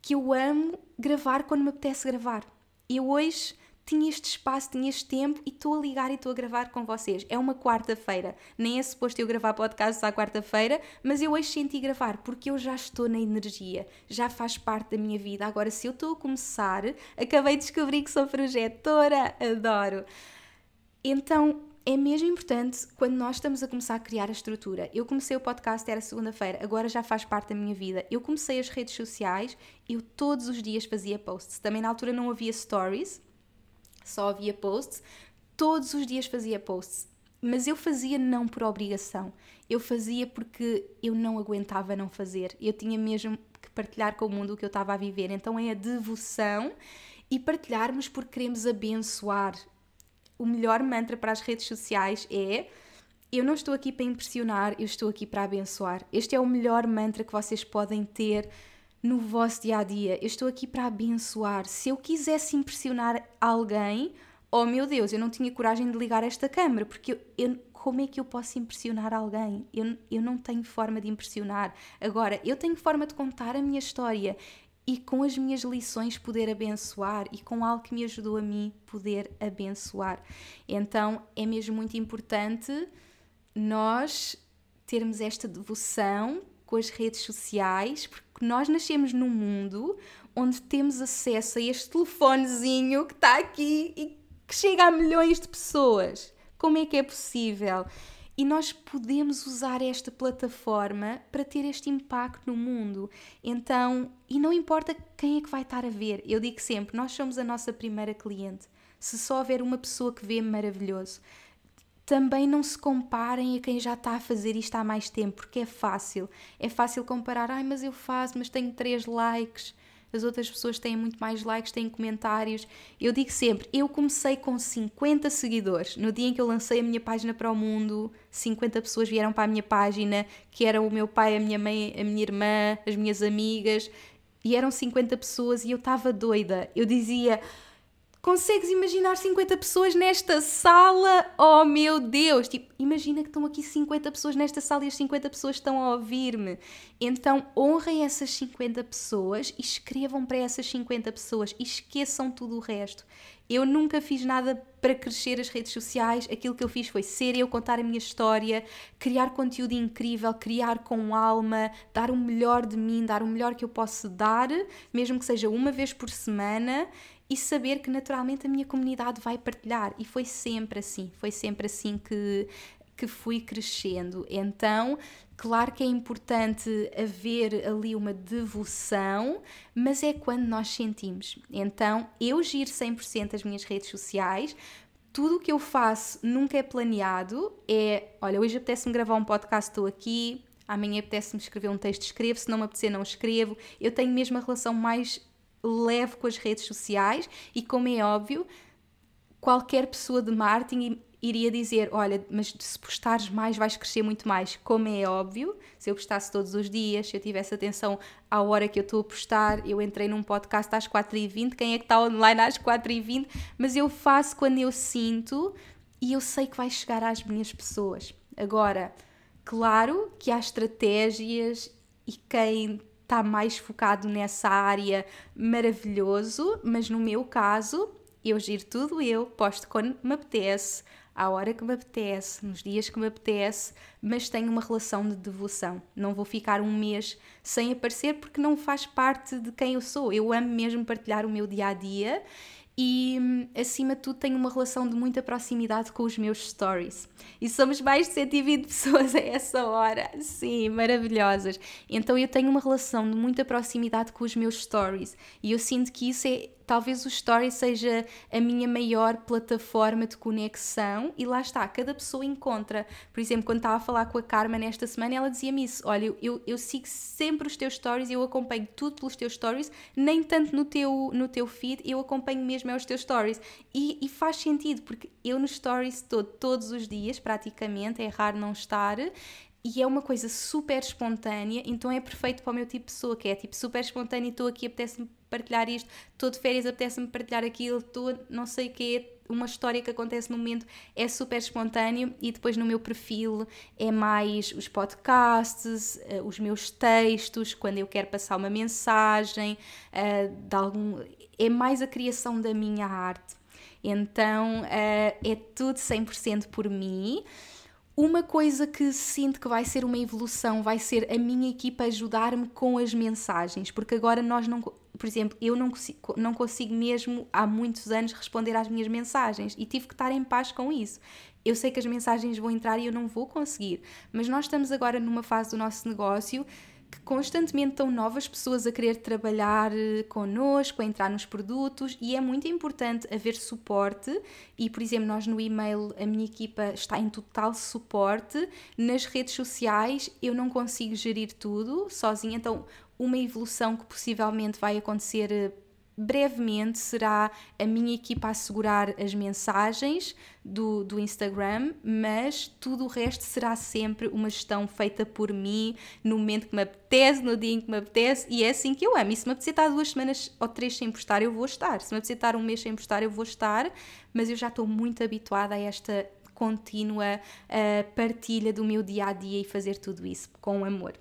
que eu amo gravar quando me apetece gravar. Eu hoje tinha este espaço, tinha este tempo e estou a ligar e estou a gravar com vocês. É uma quarta-feira, nem é suposto eu gravar podcast à quarta-feira, mas eu hoje senti gravar porque eu já estou na energia, já faz parte da minha vida. Agora, se eu estou a começar, acabei de descobrir que sou projetora, adoro. Então, é mesmo importante quando nós estamos a começar a criar a estrutura. Eu comecei o podcast, era segunda-feira, agora já faz parte da minha vida. Eu comecei as redes sociais, eu todos os dias fazia posts. Também na altura não havia stories, só havia posts. Todos os dias fazia posts. Mas eu fazia não por obrigação. Eu fazia porque eu não aguentava não fazer. Eu tinha mesmo que partilhar com o mundo o que eu estava a viver. Então é a devoção e partilharmos porque queremos abençoar o melhor mantra para as redes sociais é eu não estou aqui para impressionar, eu estou aqui para abençoar. Este é o melhor mantra que vocês podem ter no vosso dia a dia. Eu estou aqui para abençoar. Se eu quisesse impressionar alguém, oh meu Deus, eu não tinha coragem de ligar esta câmera, porque eu, eu, como é que eu posso impressionar alguém? Eu, eu não tenho forma de impressionar. Agora, eu tenho forma de contar a minha história e com as minhas lições poder abençoar e com algo que me ajudou a mim poder abençoar. Então é mesmo muito importante nós termos esta devoção com as redes sociais, porque nós nascemos num mundo onde temos acesso a este telefonezinho que está aqui e que chega a milhões de pessoas. Como é que é possível? E nós podemos usar esta plataforma para ter este impacto no mundo. Então, e não importa quem é que vai estar a ver, eu digo sempre: nós somos a nossa primeira cliente. Se só houver uma pessoa que vê, maravilhoso. Também não se comparem a quem já está a fazer isto há mais tempo, porque é fácil. É fácil comparar, ai, mas eu faço, mas tenho 3 likes as outras pessoas têm muito mais likes, têm comentários. Eu digo sempre, eu comecei com 50 seguidores. No dia em que eu lancei a minha página para o mundo, 50 pessoas vieram para a minha página, que eram o meu pai, a minha mãe, a minha irmã, as minhas amigas, e eram 50 pessoas e eu estava doida. Eu dizia, Consegues imaginar 50 pessoas nesta sala? Oh meu Deus! Tipo, imagina que estão aqui 50 pessoas nesta sala e as 50 pessoas estão a ouvir-me. Então honrem essas 50 pessoas e escrevam para essas 50 pessoas e esqueçam tudo o resto. Eu nunca fiz nada para crescer as redes sociais. Aquilo que eu fiz foi ser eu, contar a minha história, criar conteúdo incrível, criar com alma, dar o melhor de mim, dar o melhor que eu posso dar, mesmo que seja uma vez por semana e saber que naturalmente a minha comunidade vai partilhar. E foi sempre assim, foi sempre assim que, que fui crescendo. Então, claro que é importante haver ali uma devoção, mas é quando nós sentimos. Então, eu giro 100% as minhas redes sociais. Tudo o que eu faço nunca é planeado. É, olha, hoje apetece-me gravar um podcast, estou aqui. Amanhã apetece-me escrever um texto, escrevo. Se não me apetecer, não escrevo. Eu tenho mesmo a relação mais leve com as redes sociais e, como é óbvio, qualquer pessoa de marketing iria dizer: Olha, mas se postares mais, vais crescer muito mais. Como é óbvio, se eu postasse todos os dias, se eu tivesse atenção à hora que eu estou a postar, eu entrei num podcast às 4h20, quem é que está online às 4h20? Mas eu faço quando eu sinto e eu sei que vai chegar às minhas pessoas. Agora, claro que há estratégias e quem está mais focado nessa área, maravilhoso, mas no meu caso, eu giro tudo eu, posto quando me apetece, à hora que me apetece, nos dias que me apetece, mas tenho uma relação de devoção. Não vou ficar um mês sem aparecer porque não faz parte de quem eu sou. Eu amo mesmo partilhar o meu dia a dia e acima de tudo tenho uma relação de muita proximidade com os meus stories. E somos mais de 120 (laughs) pessoas a essa hora. Sim, maravilhosas. Então eu tenho uma relação de muita proximidade com os meus stories e eu sinto que isso é talvez o Story seja a minha maior plataforma de conexão e lá está, cada pessoa encontra. Por exemplo, quando estava a falar com a Karma nesta semana, ela dizia-me isso: olha, eu, eu sigo sempre os teus stories, eu acompanho tudo pelos teus stories, nem tanto no teu, no teu feed, eu acompanho mesmo os teus stories. E, e faz sentido, porque eu nos stories estou todos os dias, praticamente, é raro não estar, e é uma coisa super espontânea, então é perfeito para o meu tipo de pessoa, que é tipo super espontâneo, estou aqui, apetece-me partilhar isto, estou de férias, apetece-me partilhar aquilo, estou não sei o quê, uma história que acontece no momento é super espontâneo e depois no meu perfil é mais os podcasts, uh, os meus textos, quando eu quero passar uma mensagem, uh, de algum, é mais a criação da minha arte. Então uh, é tudo 100% por mim. Uma coisa que sinto que vai ser uma evolução vai ser a minha equipa ajudar-me com as mensagens, porque agora nós não, por exemplo, eu não consigo, não consigo mesmo há muitos anos responder às minhas mensagens e tive que estar em paz com isso. Eu sei que as mensagens vão entrar e eu não vou conseguir, mas nós estamos agora numa fase do nosso negócio que constantemente estão novas pessoas a querer trabalhar eh, connosco, a entrar nos produtos e é muito importante haver suporte e, por exemplo, nós no e-mail, a minha equipa está em total suporte, nas redes sociais eu não consigo gerir tudo sozinha, então uma evolução que possivelmente vai acontecer eh, brevemente será a minha equipa a assegurar as mensagens do, do Instagram, mas tudo o resto será sempre uma gestão feita por mim no momento que me apetece, no dia em que me apetece, e é assim que eu amo. E se me apetecer estar duas semanas ou três sem postar, eu vou estar. Se me apetecer estar um mês sem postar, eu vou estar, mas eu já estou muito habituada a esta contínua uh, partilha do meu dia a dia e fazer tudo isso com amor.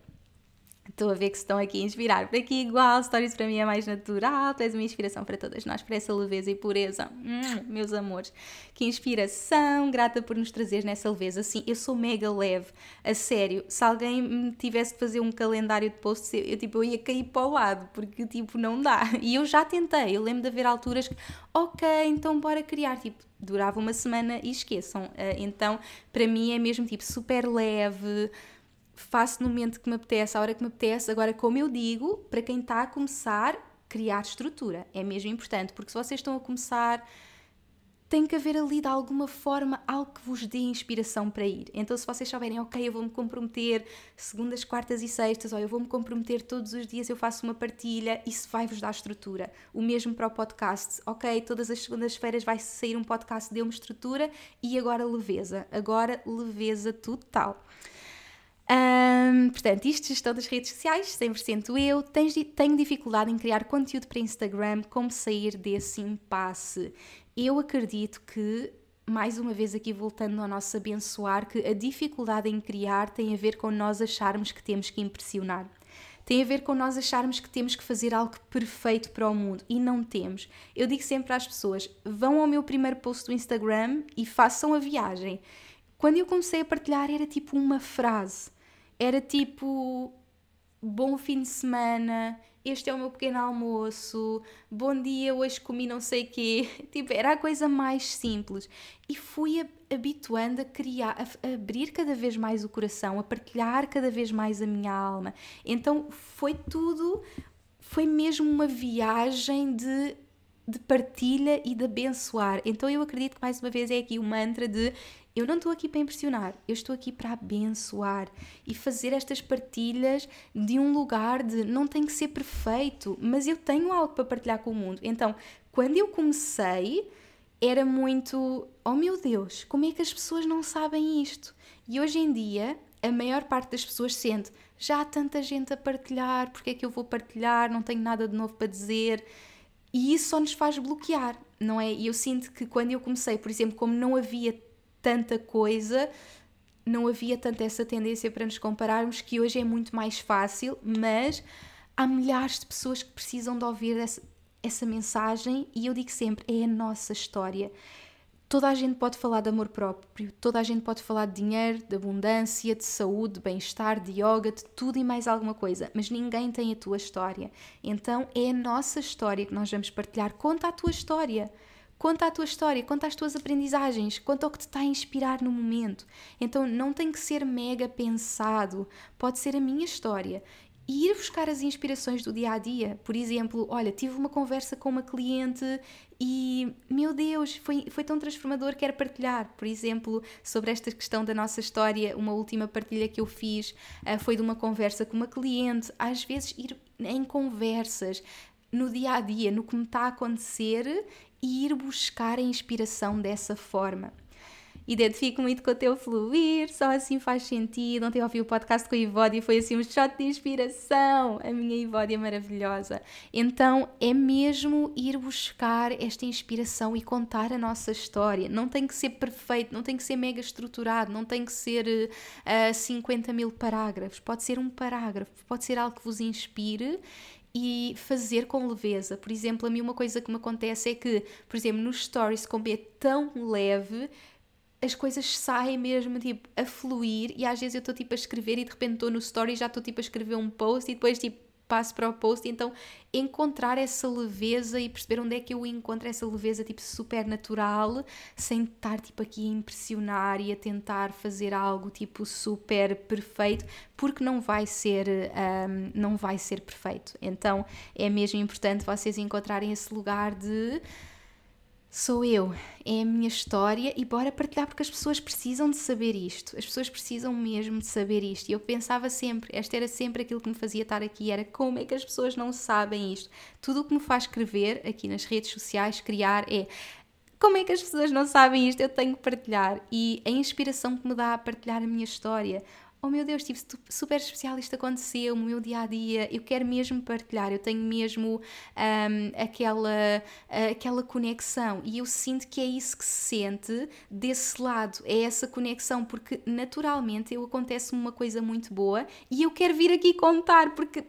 Estou a ver que estão aqui a inspirar por aqui igual. Stories para mim é mais natural. Tu és uma inspiração para todas nós, para essa leveza e pureza. Hum, meus amores, que inspiração. Grata por nos trazer nessa leveza. Sim, eu sou mega leve. A sério, se alguém tivesse que fazer um calendário de posts, eu, eu, tipo, eu ia cair para o lado, porque tipo, não dá. (laughs) E eu já tentei. Eu lembro de haver alturas que, ok, então bora criar. Tipo, durava uma semana e esqueçam. Uh, então, para mim é mesmo tipo super leve faço no momento que me apetece, à hora que me apetece. Agora, como eu digo, para quem está a começar, criar estrutura é mesmo importante, porque se vocês estão a começar, tem que haver ali de alguma forma algo que vos dê inspiração para ir. Então, se vocês souberem, ok, eu vou-me comprometer segundas, quartas e sextas, ou eu vou-me comprometer todos os dias, eu faço uma partilha, isso vai-vos dar estrutura. O mesmo para o podcast, ok, todas as segundas-feiras vai sair um podcast, deu-me estrutura, e agora leveza. Agora, leveza total. Um, portanto, isto gestão das redes sociais, 100% eu. Tenho dificuldade em criar conteúdo para Instagram, como sair desse impasse? Eu acredito que, mais uma vez aqui voltando ao nosso abençoar, que a dificuldade em criar tem a ver com nós acharmos que temos que impressionar tem a ver com nós acharmos que temos que fazer algo perfeito para o mundo e não temos. Eu digo sempre às pessoas: vão ao meu primeiro post do Instagram e façam a viagem. Quando eu comecei a partilhar, era tipo uma frase era tipo bom fim de semana, este é o meu pequeno almoço, bom dia, hoje comi não sei quê. (laughs) Tipo, era a coisa mais simples. E fui habituando a criar, a abrir cada vez mais o coração, a partilhar cada vez mais a minha alma. Então foi tudo, foi mesmo uma viagem de de partilha e de abençoar. Então eu acredito que mais uma vez é aqui o mantra de eu não estou aqui para impressionar, eu estou aqui para abençoar e fazer estas partilhas de um lugar de não tem que ser perfeito, mas eu tenho algo para partilhar com o mundo. Então, quando eu comecei, era muito, oh meu Deus, como é que as pessoas não sabem isto? E hoje em dia, a maior parte das pessoas sente, já há tanta gente a partilhar, porque é que eu vou partilhar? Não tenho nada de novo para dizer. E isso só nos faz bloquear, não é? E eu sinto que quando eu comecei, por exemplo, como não havia tanta coisa, não havia tanta essa tendência para nos compararmos, que hoje é muito mais fácil, mas há milhares de pessoas que precisam de ouvir essa, essa mensagem e eu digo sempre: é a nossa história. Toda a gente pode falar de amor próprio, toda a gente pode falar de dinheiro, de abundância, de saúde, de bem-estar, de yoga, de tudo e mais alguma coisa, mas ninguém tem a tua história. Então é a nossa história que nós vamos partilhar. Conta a tua história. Conta a tua história, conta as tuas aprendizagens, conta o que te está a inspirar no momento. Então não tem que ser mega pensado, pode ser a minha história. E ir buscar as inspirações do dia a dia. Por exemplo, olha, tive uma conversa com uma cliente e, meu Deus, foi, foi tão transformador, quero partilhar. Por exemplo, sobre esta questão da nossa história, uma última partilha que eu fiz uh, foi de uma conversa com uma cliente. Às vezes, ir em conversas, no dia a dia, no que me está a acontecer e ir buscar a inspiração dessa forma. Identifico muito com o teu fluir, só assim faz sentido. Ontem ouvi o podcast com a Ivódia e foi assim um shot de inspiração. A minha Ivódia maravilhosa. Então é mesmo ir buscar esta inspiração e contar a nossa história. Não tem que ser perfeito, não tem que ser mega estruturado, não tem que ser uh, eh, 50 mil parágrafos. Pode ser um parágrafo, pode ser algo que vos inspire e fazer com leveza. Por exemplo, a mim uma coisa que me acontece é que, por exemplo, nos stories, como é tão leve, as coisas saem mesmo tipo a fluir e às vezes eu estou tipo a escrever e de repente estou no story e já estou tipo a escrever um post e depois tipo passo para o post, então encontrar essa leveza e perceber onde é que eu encontro essa leveza tipo super natural, sem estar tipo aqui a impressionar e a tentar fazer algo tipo super perfeito, porque não vai ser um, não vai ser perfeito. Então é mesmo importante vocês encontrarem esse lugar de sou eu, é a minha história e bora partilhar porque as pessoas precisam de saber isto, as pessoas precisam mesmo de saber isto. E eu pensava sempre, esta era sempre aquilo que me fazia estar aqui, era como é que as pessoas não sabem isto. Tudo o que me faz escrever aqui nas redes sociais, criar, é como é que as pessoas não sabem isto? Eu tenho que partilhar. E a inspiração que me dá a partilhar a minha história oh meu Deus, tipo, super especial, isto aconteceu no meu dia a dia, eu quero mesmo partilhar, eu tenho mesmo um, aquela, aquela conexão e eu sinto que é isso que se sente desse lado, é essa conexão, porque naturalmente eu acontece uma coisa muito boa e eu quero vir aqui contar, porque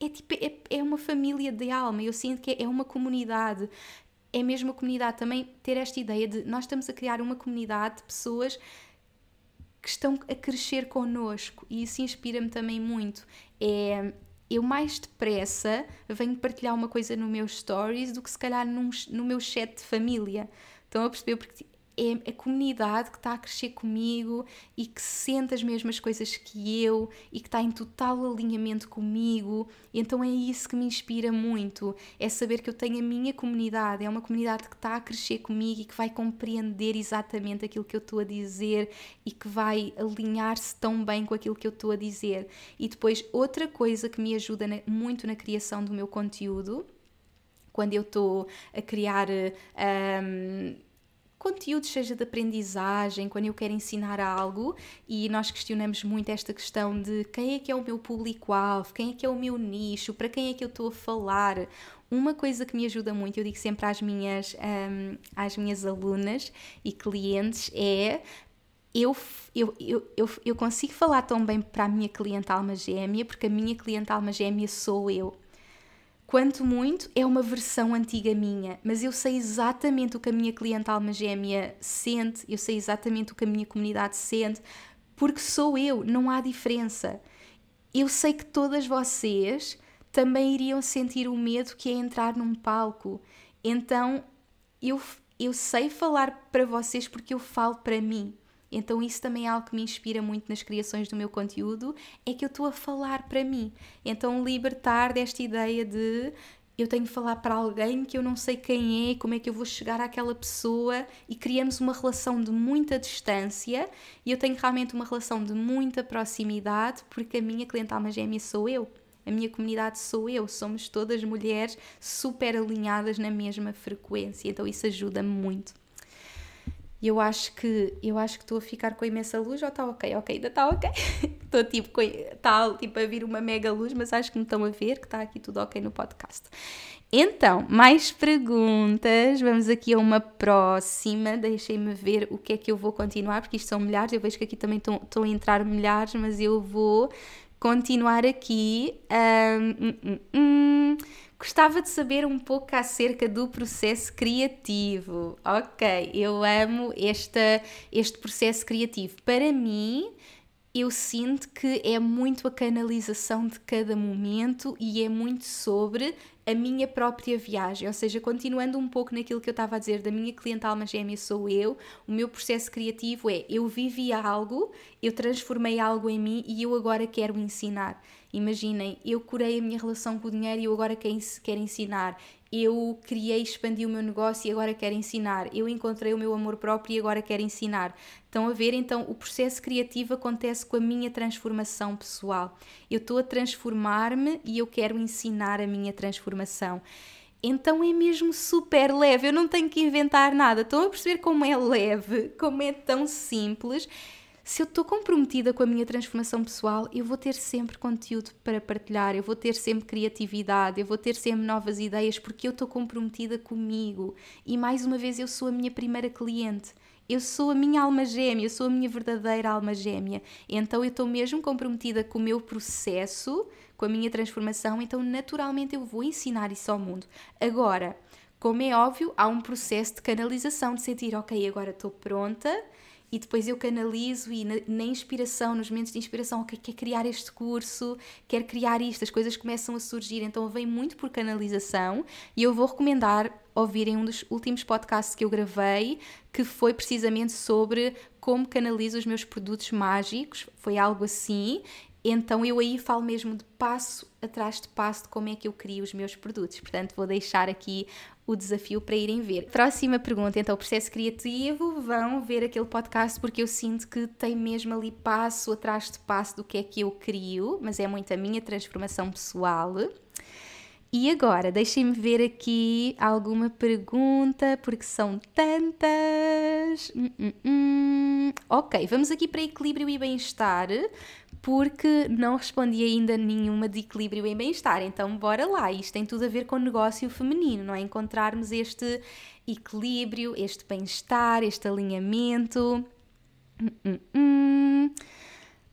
é, tipo, é, é uma família de alma, eu sinto que é uma comunidade. É mesmo a comunidade também ter esta ideia de nós estamos a criar uma comunidade de pessoas que estão a crescer connosco e isso inspira-me também muito. É, eu mais depressa venho partilhar uma coisa no meu stories do que se calhar num, no meu chat de família. Estão a perceber? Porque é a comunidade que está a crescer comigo e que sente as mesmas coisas que eu e que está em total alinhamento comigo. E então é isso que me inspira muito, é saber que eu tenho a minha comunidade, é uma comunidade que está a crescer comigo e que vai compreender exatamente aquilo que eu estou a dizer e que vai alinhar-se tão bem com aquilo que eu estou a dizer. E depois outra coisa que me ajuda muito na criação do meu conteúdo, quando eu estou a criar um, conteúdos, seja de aprendizagem, quando eu quero ensinar algo e nós questionamos muito esta questão de quem é que é o meu público-alvo, quem é que é o meu nicho, para quem é que eu estou a falar. Uma coisa que me ajuda muito, eu digo sempre às minhas, um, às minhas alunas e clientes, é eu, eu, eu, eu, eu consigo falar tão bem para a minha cliente alma gêmea, porque a minha cliente alma gêmea sou eu. Quanto muito é uma versão antiga minha, mas eu sei exatamente o que a minha cliente alma gêmea sente, eu sei exatamente o que a minha comunidade sente, porque sou eu, não há diferença. Eu sei que todas vocês também iriam sentir o medo que é entrar num palco. Então eu, eu sei falar para vocês porque eu falo para mim. Então isso também é algo que me inspira muito nas criações do meu conteúdo, é que eu estou a falar para mim. Então libertar desta ideia de eu tenho de falar para alguém que eu não sei quem é, como é que eu vou chegar àquela pessoa e criamos uma relação de muita distância e eu tenho realmente uma relação de muita proximidade porque a minha cliente alma gêmea sou eu. A minha comunidade sou eu, somos todas mulheres super alinhadas na mesma frequência, então isso ajuda muito. E eu acho que eu acho que estou a ficar com imensa luz ou está ok? Ok, ainda está ok. (laughs) Estou tipo, tá, tipo a vir uma mega luz, mas acho que me estão a ver que está aqui tudo ok no podcast. Então, mais perguntas. Vamos aqui a uma próxima. Deixem-me ver o que é que eu vou continuar, porque isto são milhares. Eu vejo que aqui também estão a entrar milhares, mas eu vou continuar aqui. Um, um, um. Gostava de saber um pouco acerca do processo criativo. Ok, eu amo esta, este processo criativo. Para mim, eu sinto que é muito a canalização de cada momento e é muito sobre a minha própria viagem, ou seja, continuando um pouco naquilo que eu estava a dizer da minha cliente alma gêmea sou eu, o meu processo criativo é eu vivi algo, eu transformei algo em mim e eu agora quero ensinar. Imaginem, eu curei a minha relação com o dinheiro e eu agora quero ensinar. Eu criei, expandi o meu negócio e agora quero ensinar. Eu encontrei o meu amor próprio e agora quero ensinar. Estão a ver? Então, o processo criativo acontece com a minha transformação pessoal. Eu estou a transformar-me e eu quero ensinar a minha transformação. Então é mesmo super leve, eu não tenho que inventar nada. Estão a perceber como é leve, como é tão simples se eu estou comprometida com a minha transformação pessoal, eu vou ter sempre conteúdo para partilhar, eu vou ter sempre criatividade, eu vou ter sempre novas ideias porque eu estou comprometida comigo. E mais uma vez, eu sou a minha primeira cliente. Eu sou a minha alma gêmea, eu sou a minha verdadeira alma gêmea. Então eu estou mesmo comprometida com o meu processo, com a minha transformação, então naturalmente eu vou ensinar isso ao mundo. Agora, como é óbvio, há um processo de canalização, de sentir, ok, agora estou pronta, e depois eu canalizo e na, na, inspiração, nos momentos de inspiração, ok, quer criar este curso, quer criar isto, as coisas começam a surgir, então vem muito por canalização e eu vou recomendar ouvirem um dos últimos podcasts que eu gravei, que foi precisamente sobre como canalizo os meus produtos mágicos, foi algo assim, então eu aí falo mesmo de passo atrás de passo de como é que eu crio os meus produtos. Portanto, vou deixar aqui o desafio para irem ver. Próxima pergunta, então, o processo criativo, vão ver aquele podcast porque eu sinto que tem mesmo ali passo atrás de passo do que é que eu crio, mas é muito a minha transformação pessoal. E agora, deixem-me ver aqui alguma pergunta, porque são tantas. Hum, hum, hum. Ok, vamos aqui para equilíbrio e bem-estar porque não respondi ainda nenhuma de equilíbrio e bem-estar. Então, bora lá. Isto tem tudo a ver com o negócio feminino, não é? Encontrarmos este equilíbrio, este bem-estar, este alinhamento. Hum, hum, hum.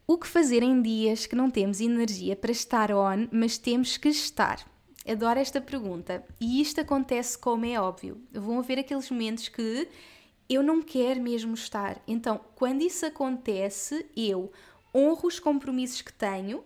O que fazer em dias que não temos energia para estar on, mas temos que estar? Adoro esta pergunta. E isto acontece como é óbvio. Vão haver aqueles momentos que eu não quero mesmo estar. Então, quando isso acontece, eu honro os compromissos que tenho,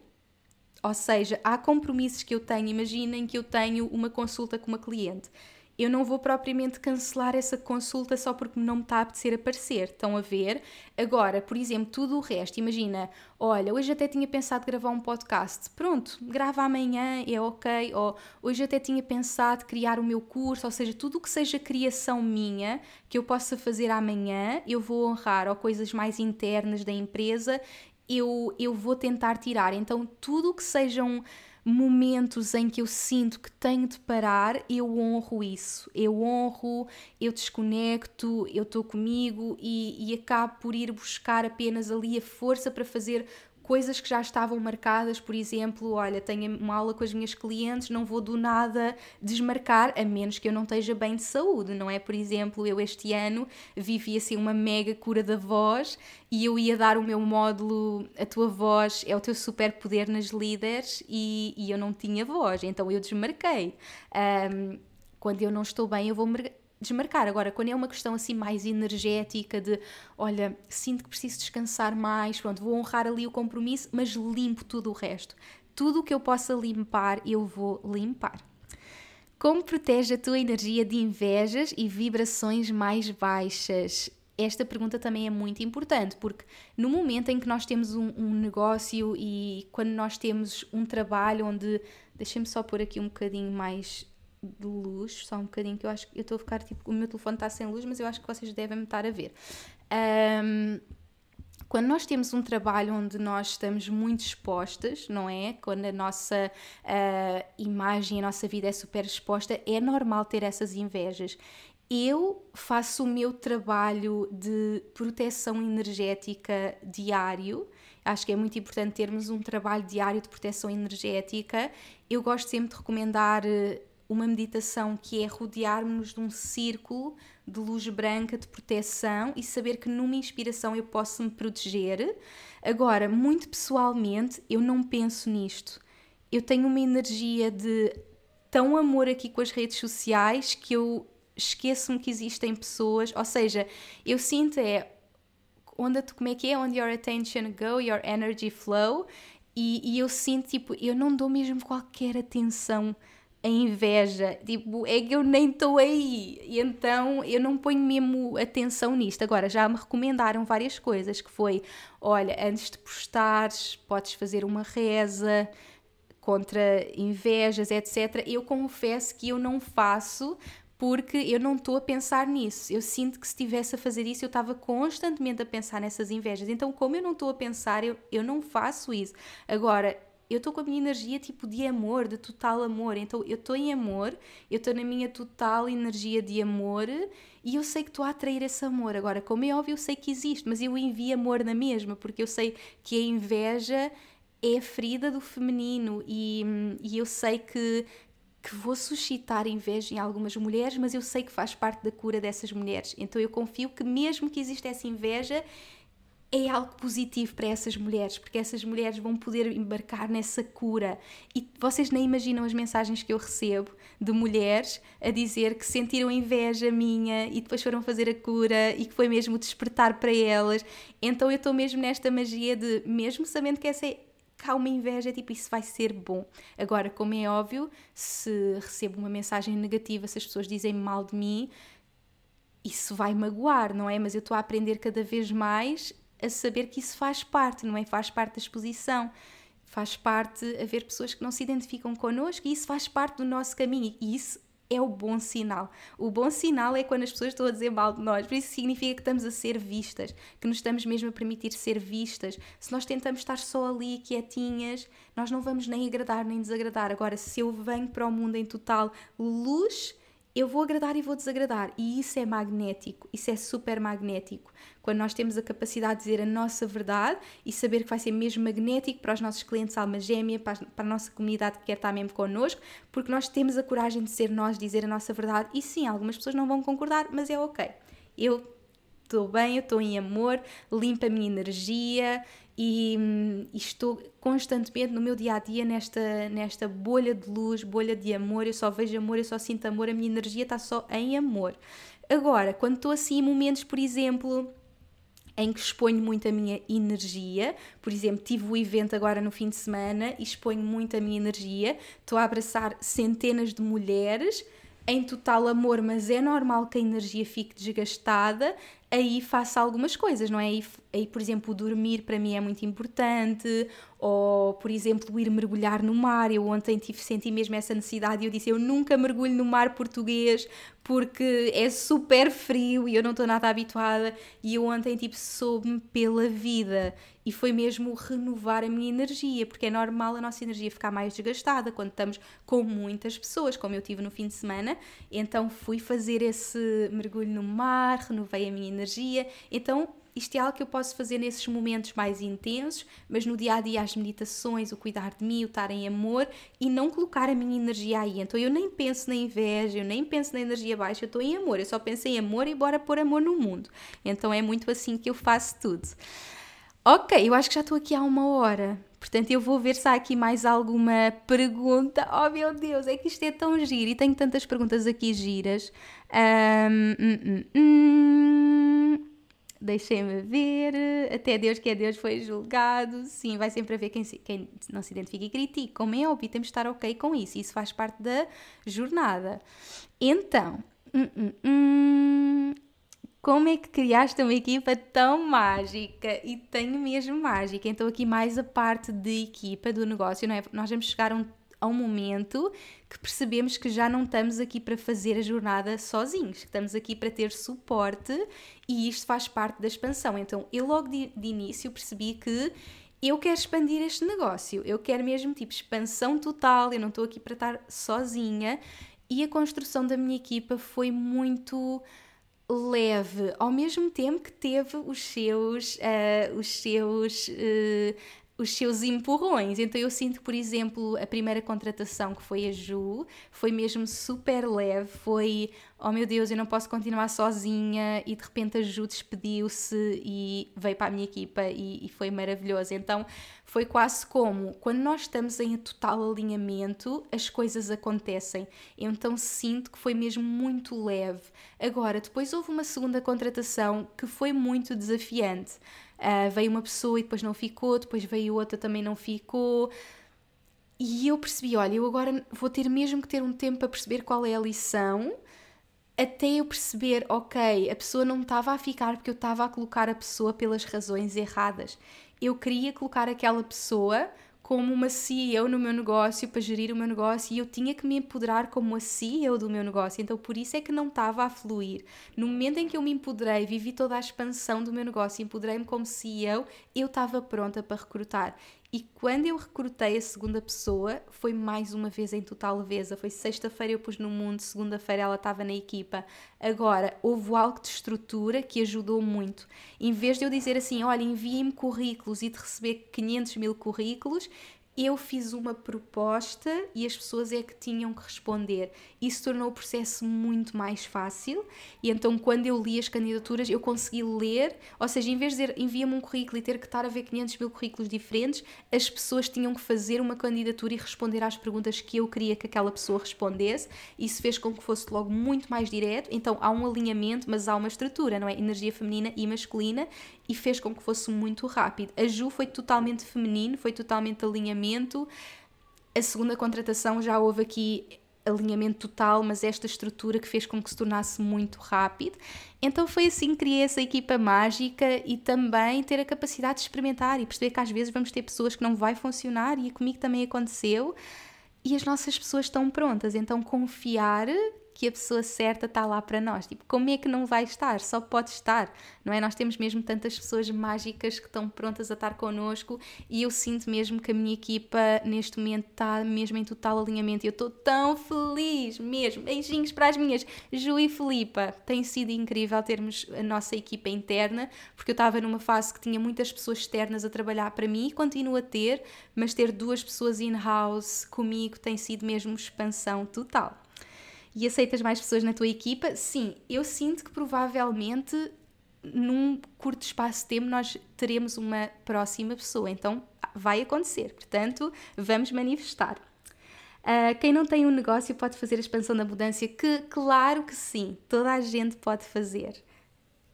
ou seja, há compromissos que eu tenho. Imaginem que eu tenho uma consulta com uma cliente. Eu não vou propriamente cancelar essa consulta só porque não me está a apetecer aparecer. Estão a ver? Agora, por exemplo, tudo o resto. Imagina, olha, hoje até tinha pensado gravar um podcast. Pronto, grava amanhã, é ok. Ou hoje até tinha pensado criar o meu curso. Ou seja, tudo o que seja criação minha, que eu possa fazer amanhã, eu vou honrar. Ou coisas mais internas da empresa, eu, eu vou tentar tirar. Então, tudo o que sejam momentos em que eu sinto que tenho de parar, eu honro isso. Eu honro, eu desconecto, eu estou comigo e, e acabo por ir buscar apenas ali a força para fazer coisas que já estavam marcadas, por exemplo, olha, tenho uma aula com as minhas clientes, não vou do nada desmarcar, a menos que eu não esteja bem de saúde, não é? Por exemplo, eu este ano vivi assim uma mega cura da voz e eu ia dar o meu módulo A Tua Voz é o Teu Superpoder nas Líderes e, e eu não tinha voz, então eu desmarquei. Um, quando eu não estou bem, eu vou desmarcar. Agora, quando é uma questão assim mais energética, de olha, sinto que preciso descansar mais, pronto, vou honrar ali o compromisso, mas limpo tudo o resto. Tudo o que eu possa limpar, eu vou limpar. Como protege a tua energia de invejas e vibrações mais baixas? Esta pergunta também é muito importante, porque no momento em que nós temos um, um negócio e quando nós temos um trabalho onde. Deixem-me só pôr aqui um bocadinho mais de luz, só um bocadinho, que eu acho que eu estou a ficar tipo, o meu telefone está sem luz, mas eu acho que vocês devem me estar a ver. Um, quando nós temos um trabalho onde nós estamos muito expostas, não é? Quando a nossa uh, imagem, a nossa vida é super exposta, é normal ter essas invejas. Eu faço o meu trabalho de proteção energética diário. Acho que é muito importante termos um trabalho diário de proteção energética. Eu gosto sempre de recomendar uma meditação que é rodear-nos de um círculo de luz branca de proteção e saber que numa inspiração eu posso me proteger. Agora, muito pessoalmente, eu não penso nisto. Eu tenho uma energia de tão amor aqui com as redes sociais que eu esqueço-me que existem pessoas, ou seja, eu sinto é onde como é que é onde your attention go, your energy flow, e, e eu sinto tipo, eu não dou mesmo qualquer atenção a inveja, tipo, é que eu nem estou aí, e então eu não ponho mesmo atenção nisto. Agora, já me recomendaram várias coisas, que foi, olha, antes de postares, podes fazer uma reza contra invejas, etc. Eu confesso que eu não faço porque eu não estou a pensar nisso. Eu sinto que se estivesse a fazer isso, eu estava constantemente a pensar nessas invejas. Então, como eu não estou a pensar, eu, eu não faço isso. Agora, eu estou com a minha energia tipo de amor, de total amor. Então eu estou em amor, eu estou na minha total energia de amor e eu sei que estou a atrair esse amor. Agora, como é óbvio, eu sei que existe, mas eu envio amor na mesma, porque eu sei que a inveja é a ferida do feminino e, e eu sei que, que vou suscitar inveja em algumas mulheres, mas eu sei que faz parte da cura dessas mulheres. Então eu confio que mesmo que exista essa inveja, é algo positivo para essas mulheres, porque essas mulheres vão poder embarcar nessa cura. E vocês nem imaginam as mensagens que eu recebo de mulheres a dizer que sentiram inveja minha e depois foram fazer a cura e que foi mesmo despertar para elas. Então eu estou mesmo nesta magia de, mesmo sabendo que essa é há uma inveja, tipo, isso vai ser bom. Agora, como é óbvio, se recebo uma mensagem negativa, se as pessoas dizem mal de mim, isso vai magoar, não é? Mas eu estou a aprender cada vez mais a saber que isso faz parte, não é? Faz parte da exposição, faz parte haver pessoas que não se identificam connosco e isso faz parte do nosso caminho e isso é o bom sinal. O bom sinal é quando as pessoas estão a dizer mal de nós, por isso significa que estamos a ser vistas, que nos estamos mesmo a permitir ser vistas. Se nós tentamos estar só ali quietinhas, nós não vamos nem agradar nem desagradar. Agora, se eu venho para o mundo em total luz, eu vou agradar e vou desagradar. E isso é magnético, isso é super magnético. Quando nós temos a capacidade de dizer a nossa verdade e saber que vai ser mesmo magnético para os nossos clientes alma gêmea, para a nossa comunidade que quer estar mesmo connosco, porque nós temos a coragem de ser nós, dizer a nossa verdade. E sim, algumas pessoas não vão concordar, mas é ok. Eu estou bem, eu estou em amor, limpa a minha energia, e, e, estou constantemente no meu dia a dia nesta, nesta bolha de luz, bolha de amor. Eu só vejo amor, eu só sinto amor, a minha energia está só em amor. Agora, quando estou assim em momentos, por exemplo, em que exponho muito a minha energia. Por exemplo, tive o evento agora no fim de semana e exponho muito a minha energia. Estou a abraçar centenas de mulheres em total amor, mas é normal que a energia fique desgastada aí faço algumas coisas, não é? Aí, aí, por exemplo, dormir para mim é muito importante, ou, por exemplo, ir mergulhar no mar. Eu ontem tive, senti mesmo essa necessidade e eu disse: Eu nunca mergulho no mar português porque é super frio e eu não estou nada habituada. E eu ontem, tipo, soube-me pela vida e foi mesmo renovar a minha energia, porque é normal a nossa energia ficar mais desgastada quando estamos com muitas pessoas, como eu tive no fim de semana. Então fui fazer esse mergulho no mar, renovei a minha energia. Então isto é algo que eu posso fazer nesses momentos mais intensos, mas no dia a dia as meditações, o cuidar de mim, o estar em amor e não colocar a minha energia aí. Então eu nem penso na inveja, eu nem penso na energia baixa, eu estou em amor, eu só penso em amor e bora pôr amor no mundo. Então é muito assim que eu faço tudo. Ok, eu acho que já estou aqui há uma hora. Portanto, eu vou ver se há aqui mais alguma pergunta. Oh meu Deus, é que isto é tão giro e tenho tantas perguntas aqui giras. Um, hum, hum, hum. Deixem-me ver. Até Deus que é Deus foi julgado. Sim, vai sempre haver quem, quem não se identifica e critique. Como é óbvio, temos de estar ok com isso. Isso faz parte da jornada. Então, como é que criaste uma equipa tão mágica? E tenho mesmo mágica. Então, aqui mais a parte de equipa do negócio, não é? Nós vamos chegar a um, a um momento que percebemos que já não estamos aqui para fazer a jornada sozinhos, que estamos aqui para ter suporte e isto faz parte da expansão. Então, eu logo de, de início percebi que eu quero expandir este negócio, eu quero mesmo tipo expansão total, eu não estou aqui para estar sozinha e a construção da minha equipa foi muito leve, ao mesmo tempo que teve os seus, uh, os seus uh, os seus empurrões. Então eu sinto, por exemplo, a primeira contratação que foi a Ju, foi mesmo super leve, foi, oh meu Deus, eu não posso continuar sozinha e de repente a Ju despediu-se e veio para a minha equipa e, e, foi maravilhoso. Então foi quase como, quando nós estamos em total alinhamento, as coisas acontecem. Então sinto que foi mesmo muito leve. Agora, depois houve uma segunda contratação que foi muito desafiante. Uh, veio uma pessoa e depois não ficou, depois veio outra também não ficou. E eu percebi, olha, eu agora vou ter mesmo que ter um tempo para perceber qual é a lição, até eu perceber, ok, a pessoa não estava a ficar porque eu estava a colocar a pessoa pelas razões erradas. Eu queria colocar aquela pessoa como uma CEO no meu negócio para gerir o meu negócio e eu tinha que me empoderar como a CEO do meu negócio. Então por isso é que não estava a fluir. No momento em que eu me empoderei, vivi toda a expansão do meu negócio, empoderei-me como CEO, eu estava pronta para recrutar. E quando eu recrutei a segunda pessoa, foi mais uma vez em total leveza. Foi sexta-feira eu pus no mundo, segunda-feira ela estava na equipa. Agora, houve algo de estrutura que ajudou muito. Em vez de eu dizer assim, olha, enviem-me currículos e de receber 500 mil currículos, eu fiz uma proposta e as pessoas é que tinham que responder. Isso tornou o processo muito mais fácil e então quando eu li as candidaturas eu consegui ler, ou seja, em vez de dizer envia-me um currículo e ter que estar a ver 500 mil currículos diferentes, as pessoas tinham que fazer uma candidatura e responder às perguntas que eu queria que aquela pessoa respondesse. Isso fez com que fosse logo muito mais direto. Então há um alinhamento, mas há uma estrutura, não é? Energia feminina e masculina e fez com que fosse muito rápido. A Ju foi totalmente feminino, foi totalmente alinhamento. A segunda contratação já houve aqui alinhamento total, mas esta estrutura que fez com que se tornasse muito rápido. Então foi assim que criei essa equipa mágica e também ter a capacidade de experimentar e perceber que às vezes vamos ter pessoas que não vai funcionar e comigo também aconteceu. E as nossas pessoas estão prontas, então confiar que a pessoa certa está lá para nós. Tipo, como é que não vai estar? Só pode estar, não é? Nós temos mesmo tantas pessoas mágicas que estão prontas a estar connosco e eu sinto mesmo que a minha equipa neste momento está mesmo em total alinhamento e eu estou tão feliz mesmo. Beijinhos para as minhas Ju e Filipa. Tem sido incrível termos a nossa equipa interna, porque eu estava numa fase que tinha muitas pessoas externas a trabalhar para mim e continuo a ter, mas ter duas pessoas in-house comigo tem sido mesmo expansão total e aceitas mais pessoas na tua equipa, sim, eu sinto que provavelmente num curto espaço de tempo nós teremos uma próxima pessoa, então vai acontecer, portanto, vamos manifestar. Uh, quem não tem um negócio pode fazer a expansão da abundância? Que, claro que sim, toda a gente pode fazer.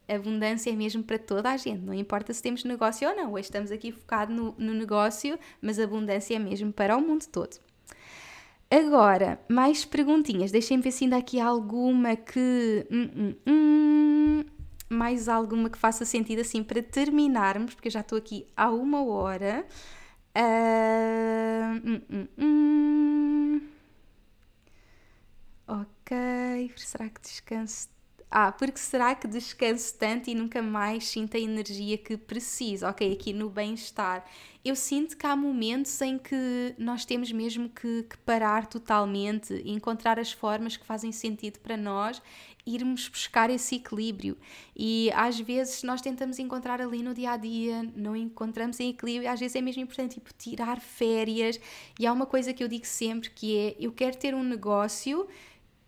Abundância é mesmo para toda a gente, não importa se temos negócio ou não. Hoje estamos aqui focados no, no negócio, mas abundância é mesmo para o mundo todo. Agora, mais perguntinhas. Deixem-me ver se ainda há aqui alguma que. Hum, hum, hum. mais alguma que faça sentido assim para terminarmos, porque eu já estou aqui há uma hora. Uh. Ok, será que descanso ah, porque será que descanso tanto e nunca mais sinto a energia que preciso? Ok, aqui no bem-estar. Eu sinto que há momentos em que nós temos mesmo que, que parar totalmente e encontrar as formas que fazem sentido para nós, irmos buscar esse equilíbrio. E às vezes nós tentamos encontrar ali no dia a dia, não encontramos em equilíbrio, às vezes é mesmo importante tipo, tirar férias. E há uma coisa que eu digo sempre que é: eu quero ter um negócio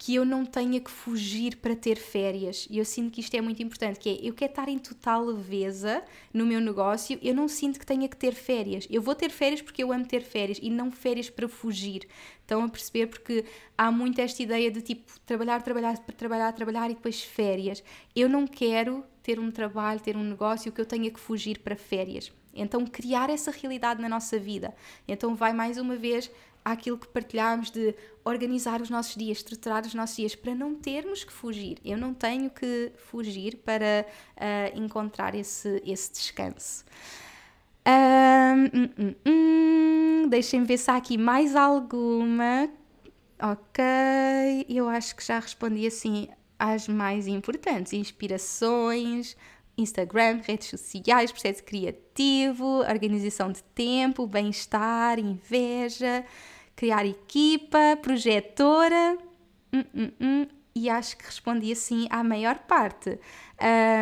que eu não tenha que fugir para ter férias. E eu sinto que isto é muito importante, que é, eu quero estar em total leveza no meu negócio, eu não sinto que tenha que ter férias. Eu vou ter férias porque eu amo ter férias e não férias para fugir. Estão a perceber? Porque há muito esta ideia de tipo, trabalhar, trabalhar, trabalhar, trabalhar e depois férias. Eu não quero ter um trabalho, ter um negócio que eu tenha que fugir para férias. Então, criar essa realidade na nossa vida. Então, vai mais uma vez àquilo que partilhámos de organizar os nossos dias, estruturar os nossos dias, para não termos que fugir. Eu não tenho que fugir para uh, encontrar esse, esse descanso. Um, hum, hum, Deixem-me ver se há aqui mais alguma. Ok, eu acho que já respondi assim às mais importantes: inspirações, Instagram, redes sociais, processo criativo, organização de tempo, bem-estar, inveja, criar equipa, projetora. Hum, hum, hum, e acho que respondi assim à maior parte.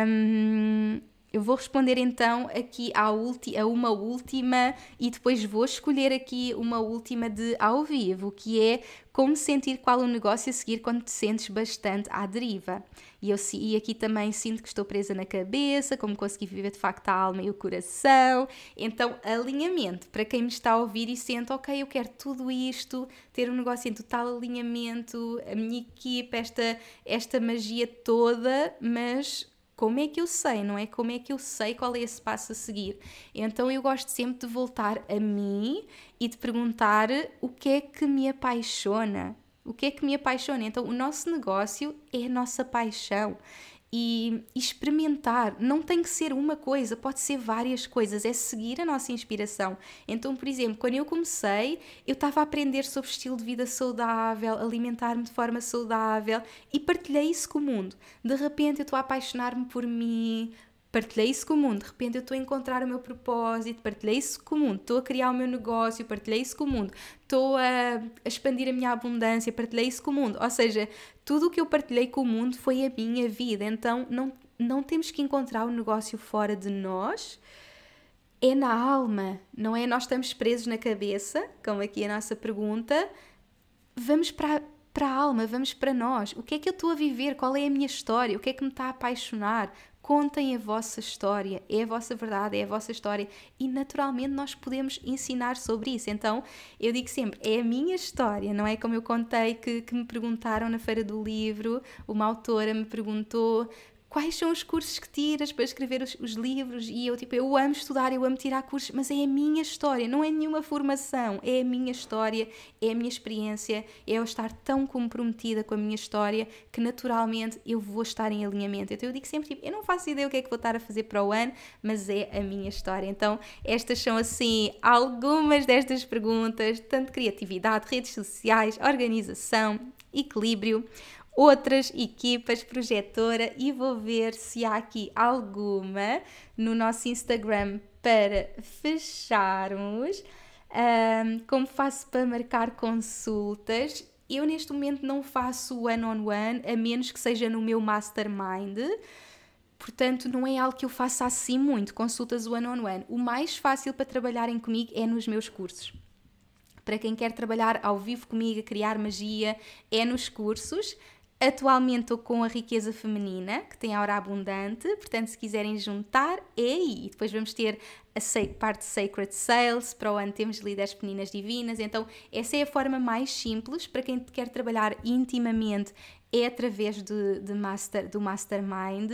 Um, eu vou responder então aqui à a uma última e depois vou escolher aqui uma última de ao vivo, que é como sentir qual o negócio a seguir quando te sentes bastante à deriva. E, eu, e aqui também sinto que estou presa na cabeça, como consegui viver de facto a alma e o coração. Então, alinhamento, para quem me está a ouvir e sente, ok, eu quero tudo isto, ter um negócio em total alinhamento, a minha equipe, esta, esta magia toda, mas como é que eu sei, não é? Como é que eu sei qual é esse passo a seguir? Então eu gosto sempre de voltar a mim e de perguntar o que é que me apaixona. O que é que me apaixona? Então, o nosso negócio é a nossa paixão e experimentar. Não tem que ser uma coisa, pode ser várias coisas, é seguir a nossa inspiração. Então, por exemplo, quando eu comecei, eu estava a aprender sobre estilo de vida saudável, alimentar-me de forma saudável e partilhei isso com o mundo. De repente, eu estou a apaixonar-me por mim, partilhei isso com o mundo, de repente eu estou a encontrar o meu propósito, partilhei isso com o mundo, estou a criar o meu negócio, partilhei isso com o mundo, estou a, expandir a minha abundância, partilhei isso com o mundo. Ou seja, tudo o que eu partilhei com o mundo foi a minha vida. Então não, não temos que encontrar o negócio fora de nós. É na alma, não é? Nós estamos presos na cabeça, como aqui a nossa pergunta. Vamos para, para a alma, vamos para nós. O que é que eu estou a viver? Qual é a minha história? O que é que me está a apaixonar? Contem a vossa história, é a vossa verdade, é a vossa história e naturalmente nós podemos ensinar sobre isso. Então eu digo sempre: é a minha história, não é como eu contei que, que me perguntaram na Feira do Livro, uma autora me perguntou quais são os cursos que tiras para escrever os, os, livros? E eu tipo eu amo estudar eu amo tirar cursos mas é a minha história não é nenhuma formação é a minha história é a minha experiência é eu estar tão comprometida com a minha história que naturalmente eu vou estar em alinhamento. Então eu digo sempre tipo eu não faço ideia o que é que vou estar a fazer para o ano mas é a minha história. Então estas são assim algumas destas perguntas tanto criatividade redes sociais organização equilíbrio outras equipas projetora e vou ver se há aqui alguma no nosso Instagram para fecharmos. Um, como faço para marcar consultas? Eu neste momento não faço one-on-one, -on -one, a menos que seja no meu mastermind. Portanto, não é algo que eu faça assim muito, consultas one-on-one. -on -one. O mais fácil para trabalharem comigo é nos meus cursos. Para quem quer trabalhar ao vivo comigo, criar magia, é nos cursos. Atualmente estou com a riqueza feminina, que tem a hora abundante, portanto, se quiserem juntar, é aí. Depois vamos ter a parte Sacred Sales, para o ano temos líderes femininas divinas. Então, essa é a forma mais simples para quem quer trabalhar intimamente, é através de, de master, do Mastermind.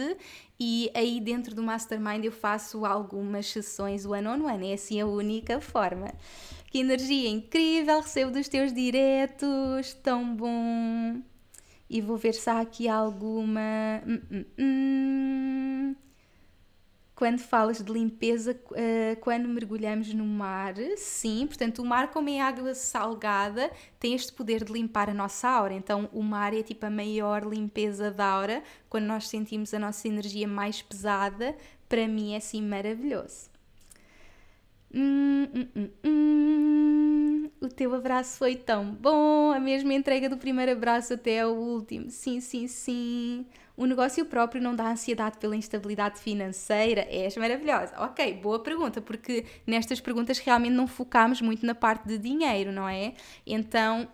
E aí, dentro do Mastermind, eu faço algumas sessões one-on-one, -on -one. é assim a única forma. Que energia incrível! Recebo dos teus diretos, tão bom! E vou ver se há aqui alguma. Hum, hum, hum. Quando falas de limpeza, uh, quando mergulhamos no mar, sim, portanto, o mar, como é água salgada, tem este poder de limpar a nossa aura. Então, o mar é tipo a maior limpeza da aura. Quando nós sentimos a nossa energia mais pesada, para mim é assim maravilhoso. Hum, hum, hum, hum, o teu abraço foi tão bom, a mesma entrega do primeiro abraço até o último. Sim, sim, sim. O negócio próprio não dá ansiedade pela instabilidade financeira? És maravilhosa. Ok, boa pergunta, porque nestas perguntas realmente não focamos muito na parte de dinheiro, não é? Então,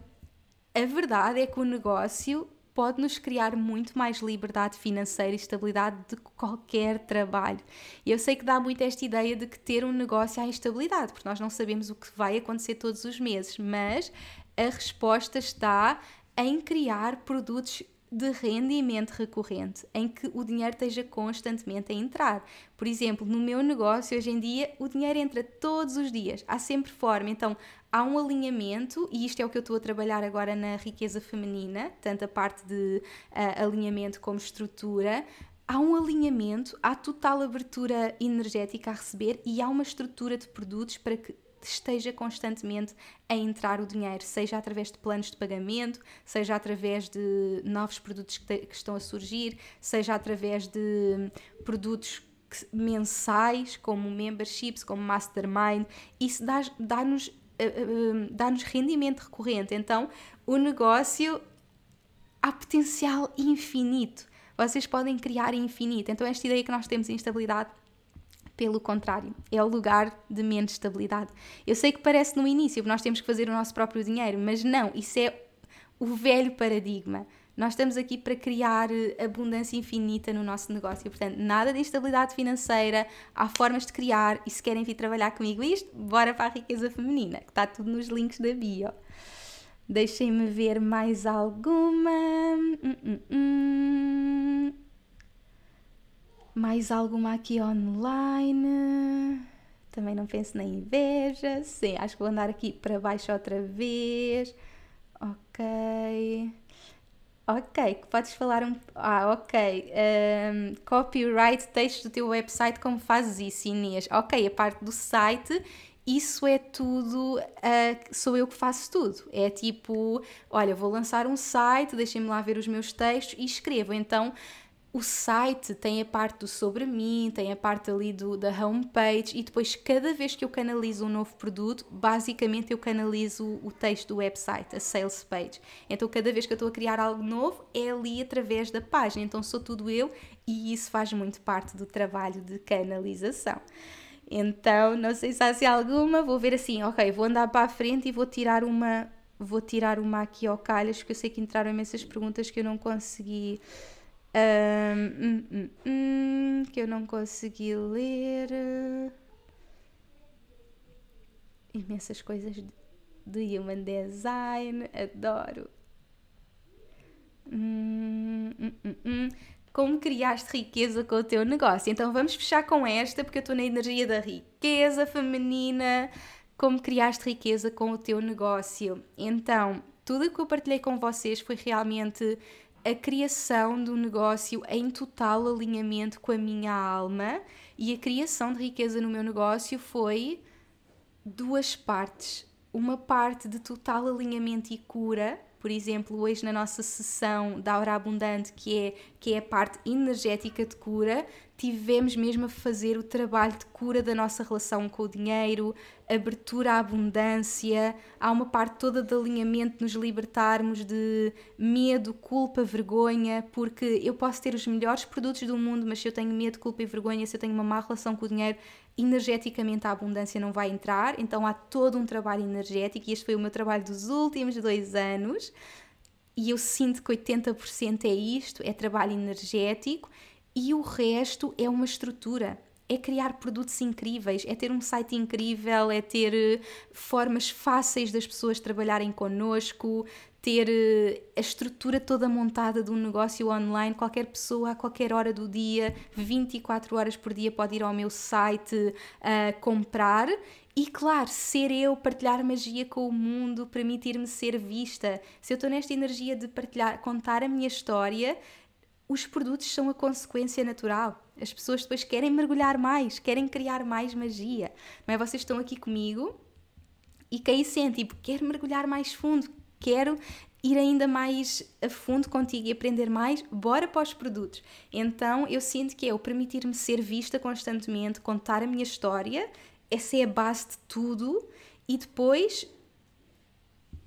a verdade é que o negócio pode nos criar muito mais liberdade financeira e estabilidade de qualquer trabalho. E eu sei que dá muito esta ideia de que ter um negócio há instabilidade, porque nós não sabemos o que vai acontecer todos os meses, mas a resposta está em criar produtos de rendimento recorrente, em que o dinheiro esteja constantemente a entrar. Por exemplo, no meu negócio, hoje em dia, o dinheiro entra todos os dias, há sempre forma. Então, há um alinhamento, e isto é o que eu estou a trabalhar agora na riqueza feminina, tanto a parte de uh, alinhamento como estrutura. Há um alinhamento, há total abertura energética a receber e há uma estrutura de produtos para que esteja constantemente a entrar o dinheiro, seja através de planos de pagamento, seja através de novos produtos que, te, que estão a surgir, seja através de produtos mensais, como memberships, como mastermind, isso dá-nos dá -nos, uh, uh, dá -nos rendimento recorrente. Então, o negócio há potencial infinito. Vocês podem criar infinito. Então, esta ideia que nós temos em instabilidade pelo contrário, é o lugar de menos estabilidade. Eu sei que parece no início que nós temos que fazer o nosso próprio dinheiro, mas não, isso é o velho paradigma. Nós estamos aqui para criar eh, abundância infinita no nosso negócio. Portanto, nada de instabilidade financeira, há formas de criar e se querem vir trabalhar comigo isto, bora para a riqueza feminina, que está tudo nos links da bio. Deixem-me ver mais alguma. Hum, hum, hum. Mais alguma aqui online? Também não penso na inveja. Sim, acho que vou andar aqui para baixo outra vez. Ok. Ok, podes falar um. Ah, ok. Um, copyright, texto do teu website, como fazes isso, Inês? Ok, a parte do site, isso é tudo. Uh, sou eu que faço tudo. É tipo, olha, vou lançar um site, deixem-me lá ver os meus textos e escrevo. Então o site tem a parte do sobre mim, tem a parte ali do, da homepage e depois cada vez que eu canalizo um novo produto, basicamente eu canalizo o texto do website, a sales page. Então cada vez que eu estou a criar algo novo é ali através da página, então sou tudo eu e isso faz muito parte do trabalho de canalização. Então, não sei se há assim alguma, vou ver assim, ok, vou andar para a frente e vou tirar uma, vou tirar uma aqui ao calhas, porque eu sei que entraram imensas perguntas que eu não consegui um, hum, hum, que eu não consegui ler. Imensas coisas de Human Design, adoro. Hum, hum, Como criaste riqueza com o teu negócio? Então vamos fechar com esta, porque eu estou na energia da riqueza feminina. Como criaste riqueza com o teu negócio? Então, tudo o que eu partilhei com vocês foi realmente a criação do negócio em total alinhamento com a minha alma e a criação de riqueza no meu negócio foi duas partes. Uma parte de total alinhamento e cura, por exemplo, hoje na nossa sessão da Aura Abundante, que é, que é a parte energética de cura, tivemos mesmo a fazer o trabalho de cura da nossa relação com o dinheiro, abertura à abundância, há uma parte toda de alinhamento, nos libertarmos de medo, culpa, vergonha, porque eu posso ter os melhores produtos do mundo, mas se eu tenho medo, culpa e vergonha, se eu tenho uma má relação com o dinheiro, energeticamente a abundância não vai entrar, então há todo um trabalho energético e este foi o meu trabalho dos últimos dois anos. E eu sinto que 80% é isto, é trabalho energético e o resto é uma estrutura. É criar produtos incríveis, é ter um site incrível, é ter eh, formas fáceis das pessoas trabalharem connosco, ter eh, a estrutura toda montada de um negócio online. Qualquer pessoa, a qualquer hora do dia, 24 horas por dia, pode ir ao meu site uh, comprar. E claro, ser eu, partilhar magia com o mundo, permitir-me ser vista. Se eu estou nesta energia de partilhar, contar a minha história, os produtos são a consequência natural. As pessoas depois querem mergulhar mais, querem criar mais magia. Não é? Vocês estão aqui comigo e quem sente, tipo, quero mergulhar mais fundo, quero ir ainda mais a fundo contigo e aprender mais, bora para os produtos. Então eu sinto que é o permitir-me ser vista constantemente, contar a minha história, essa é a base de tudo, e depois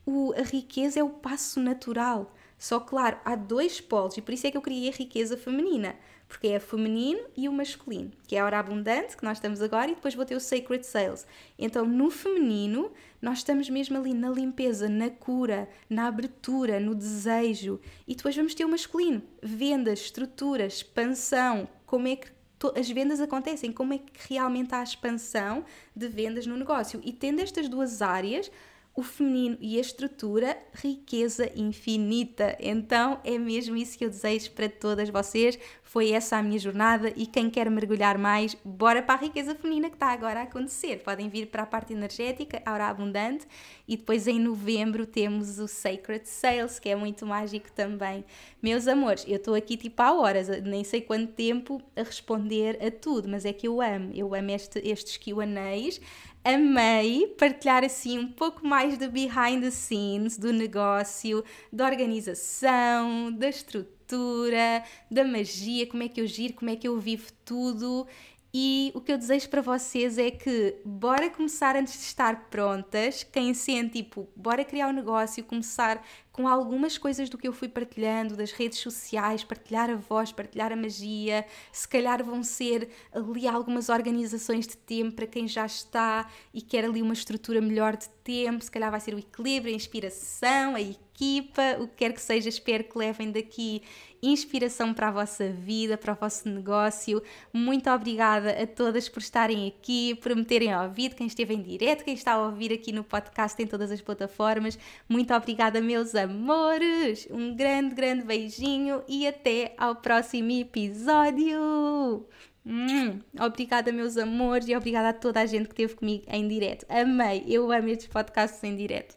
o, a riqueza é o passo natural. Só claro, há dois polos, e por isso é que eu criei a riqueza feminina porque é feminino e o masculino, que é a hora abundante, que nós estamos agora, e depois vou ter o Sacred Sales. Então, no feminino, nós estamos mesmo ali na limpeza, na cura, na abertura, no desejo, e depois vamos ter o masculino, vendas, estrutura, expansão, como é que as vendas acontecem, como é que realmente há expansão de vendas no negócio. E tendo estas duas áreas, o feminino e a estrutura, riqueza infinita. Então é mesmo isso que eu desejo para todas vocês. Foi essa a minha jornada e quem quer mergulhar mais, bora para a riqueza feminina que está agora a acontecer. Podem vir para a parte energética, a hora abundante, e depois em novembro temos o Sacred Sales, que é muito mágico também. Meus amores, eu estou aqui tipo há horas, nem sei quanto tempo a responder a tudo, mas é que eu amo, eu amo este, estes QAs amei partilhar assim um pouco mais do behind the scenes do negócio, da organização, da estrutura, da magia, como é que eu giro, como é que eu vivo tudo. E o que eu desejo para vocês é que bora começar antes de estar prontas. Quem sente, tipo, bora criar um negócio, começar com algumas coisas do que eu fui partilhando das redes sociais, partilhar a voz, partilhar a magia. Se calhar vão ser ali algumas organizações de tempo para quem já está e quer ali uma estrutura melhor de tempo. Se calhar vai ser o equilíbrio, a inspiração, a equipa, o que quer que seja. Espero que levem daqui inspiração para a vossa vida, para o vosso negócio. Muito obrigada a todas por estarem aqui, por me terem ouvido, quem esteve em direto, quem está a ouvir aqui no podcast em todas as plataformas. Muito obrigada, meus amores! Um grande, grande beijinho e até ao próximo episódio! Hum, obrigada, meus amores, e obrigada a toda a gente que esteve comigo em direto. Amei, eu amo estes podcasts em direto.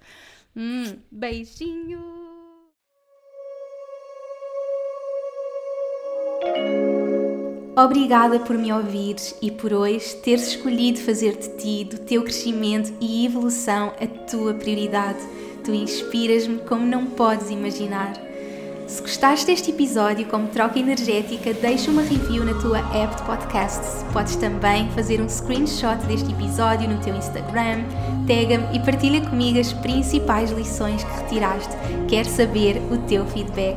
Hum, beijinho! Obrigada por me ouvires e por hoje teres escolhido fazer de ti, do teu crescimento e evolução, a tua prioridade. Tu inspiras-me como não podes imaginar. Se gostaste deste episódio como troca energética, deixa uma review na tua app de podcasts. Podes também fazer um screenshot deste episódio no teu Instagram, tag-me e partilha comigo as principais lições que retiraste. Quero saber o teu feedback.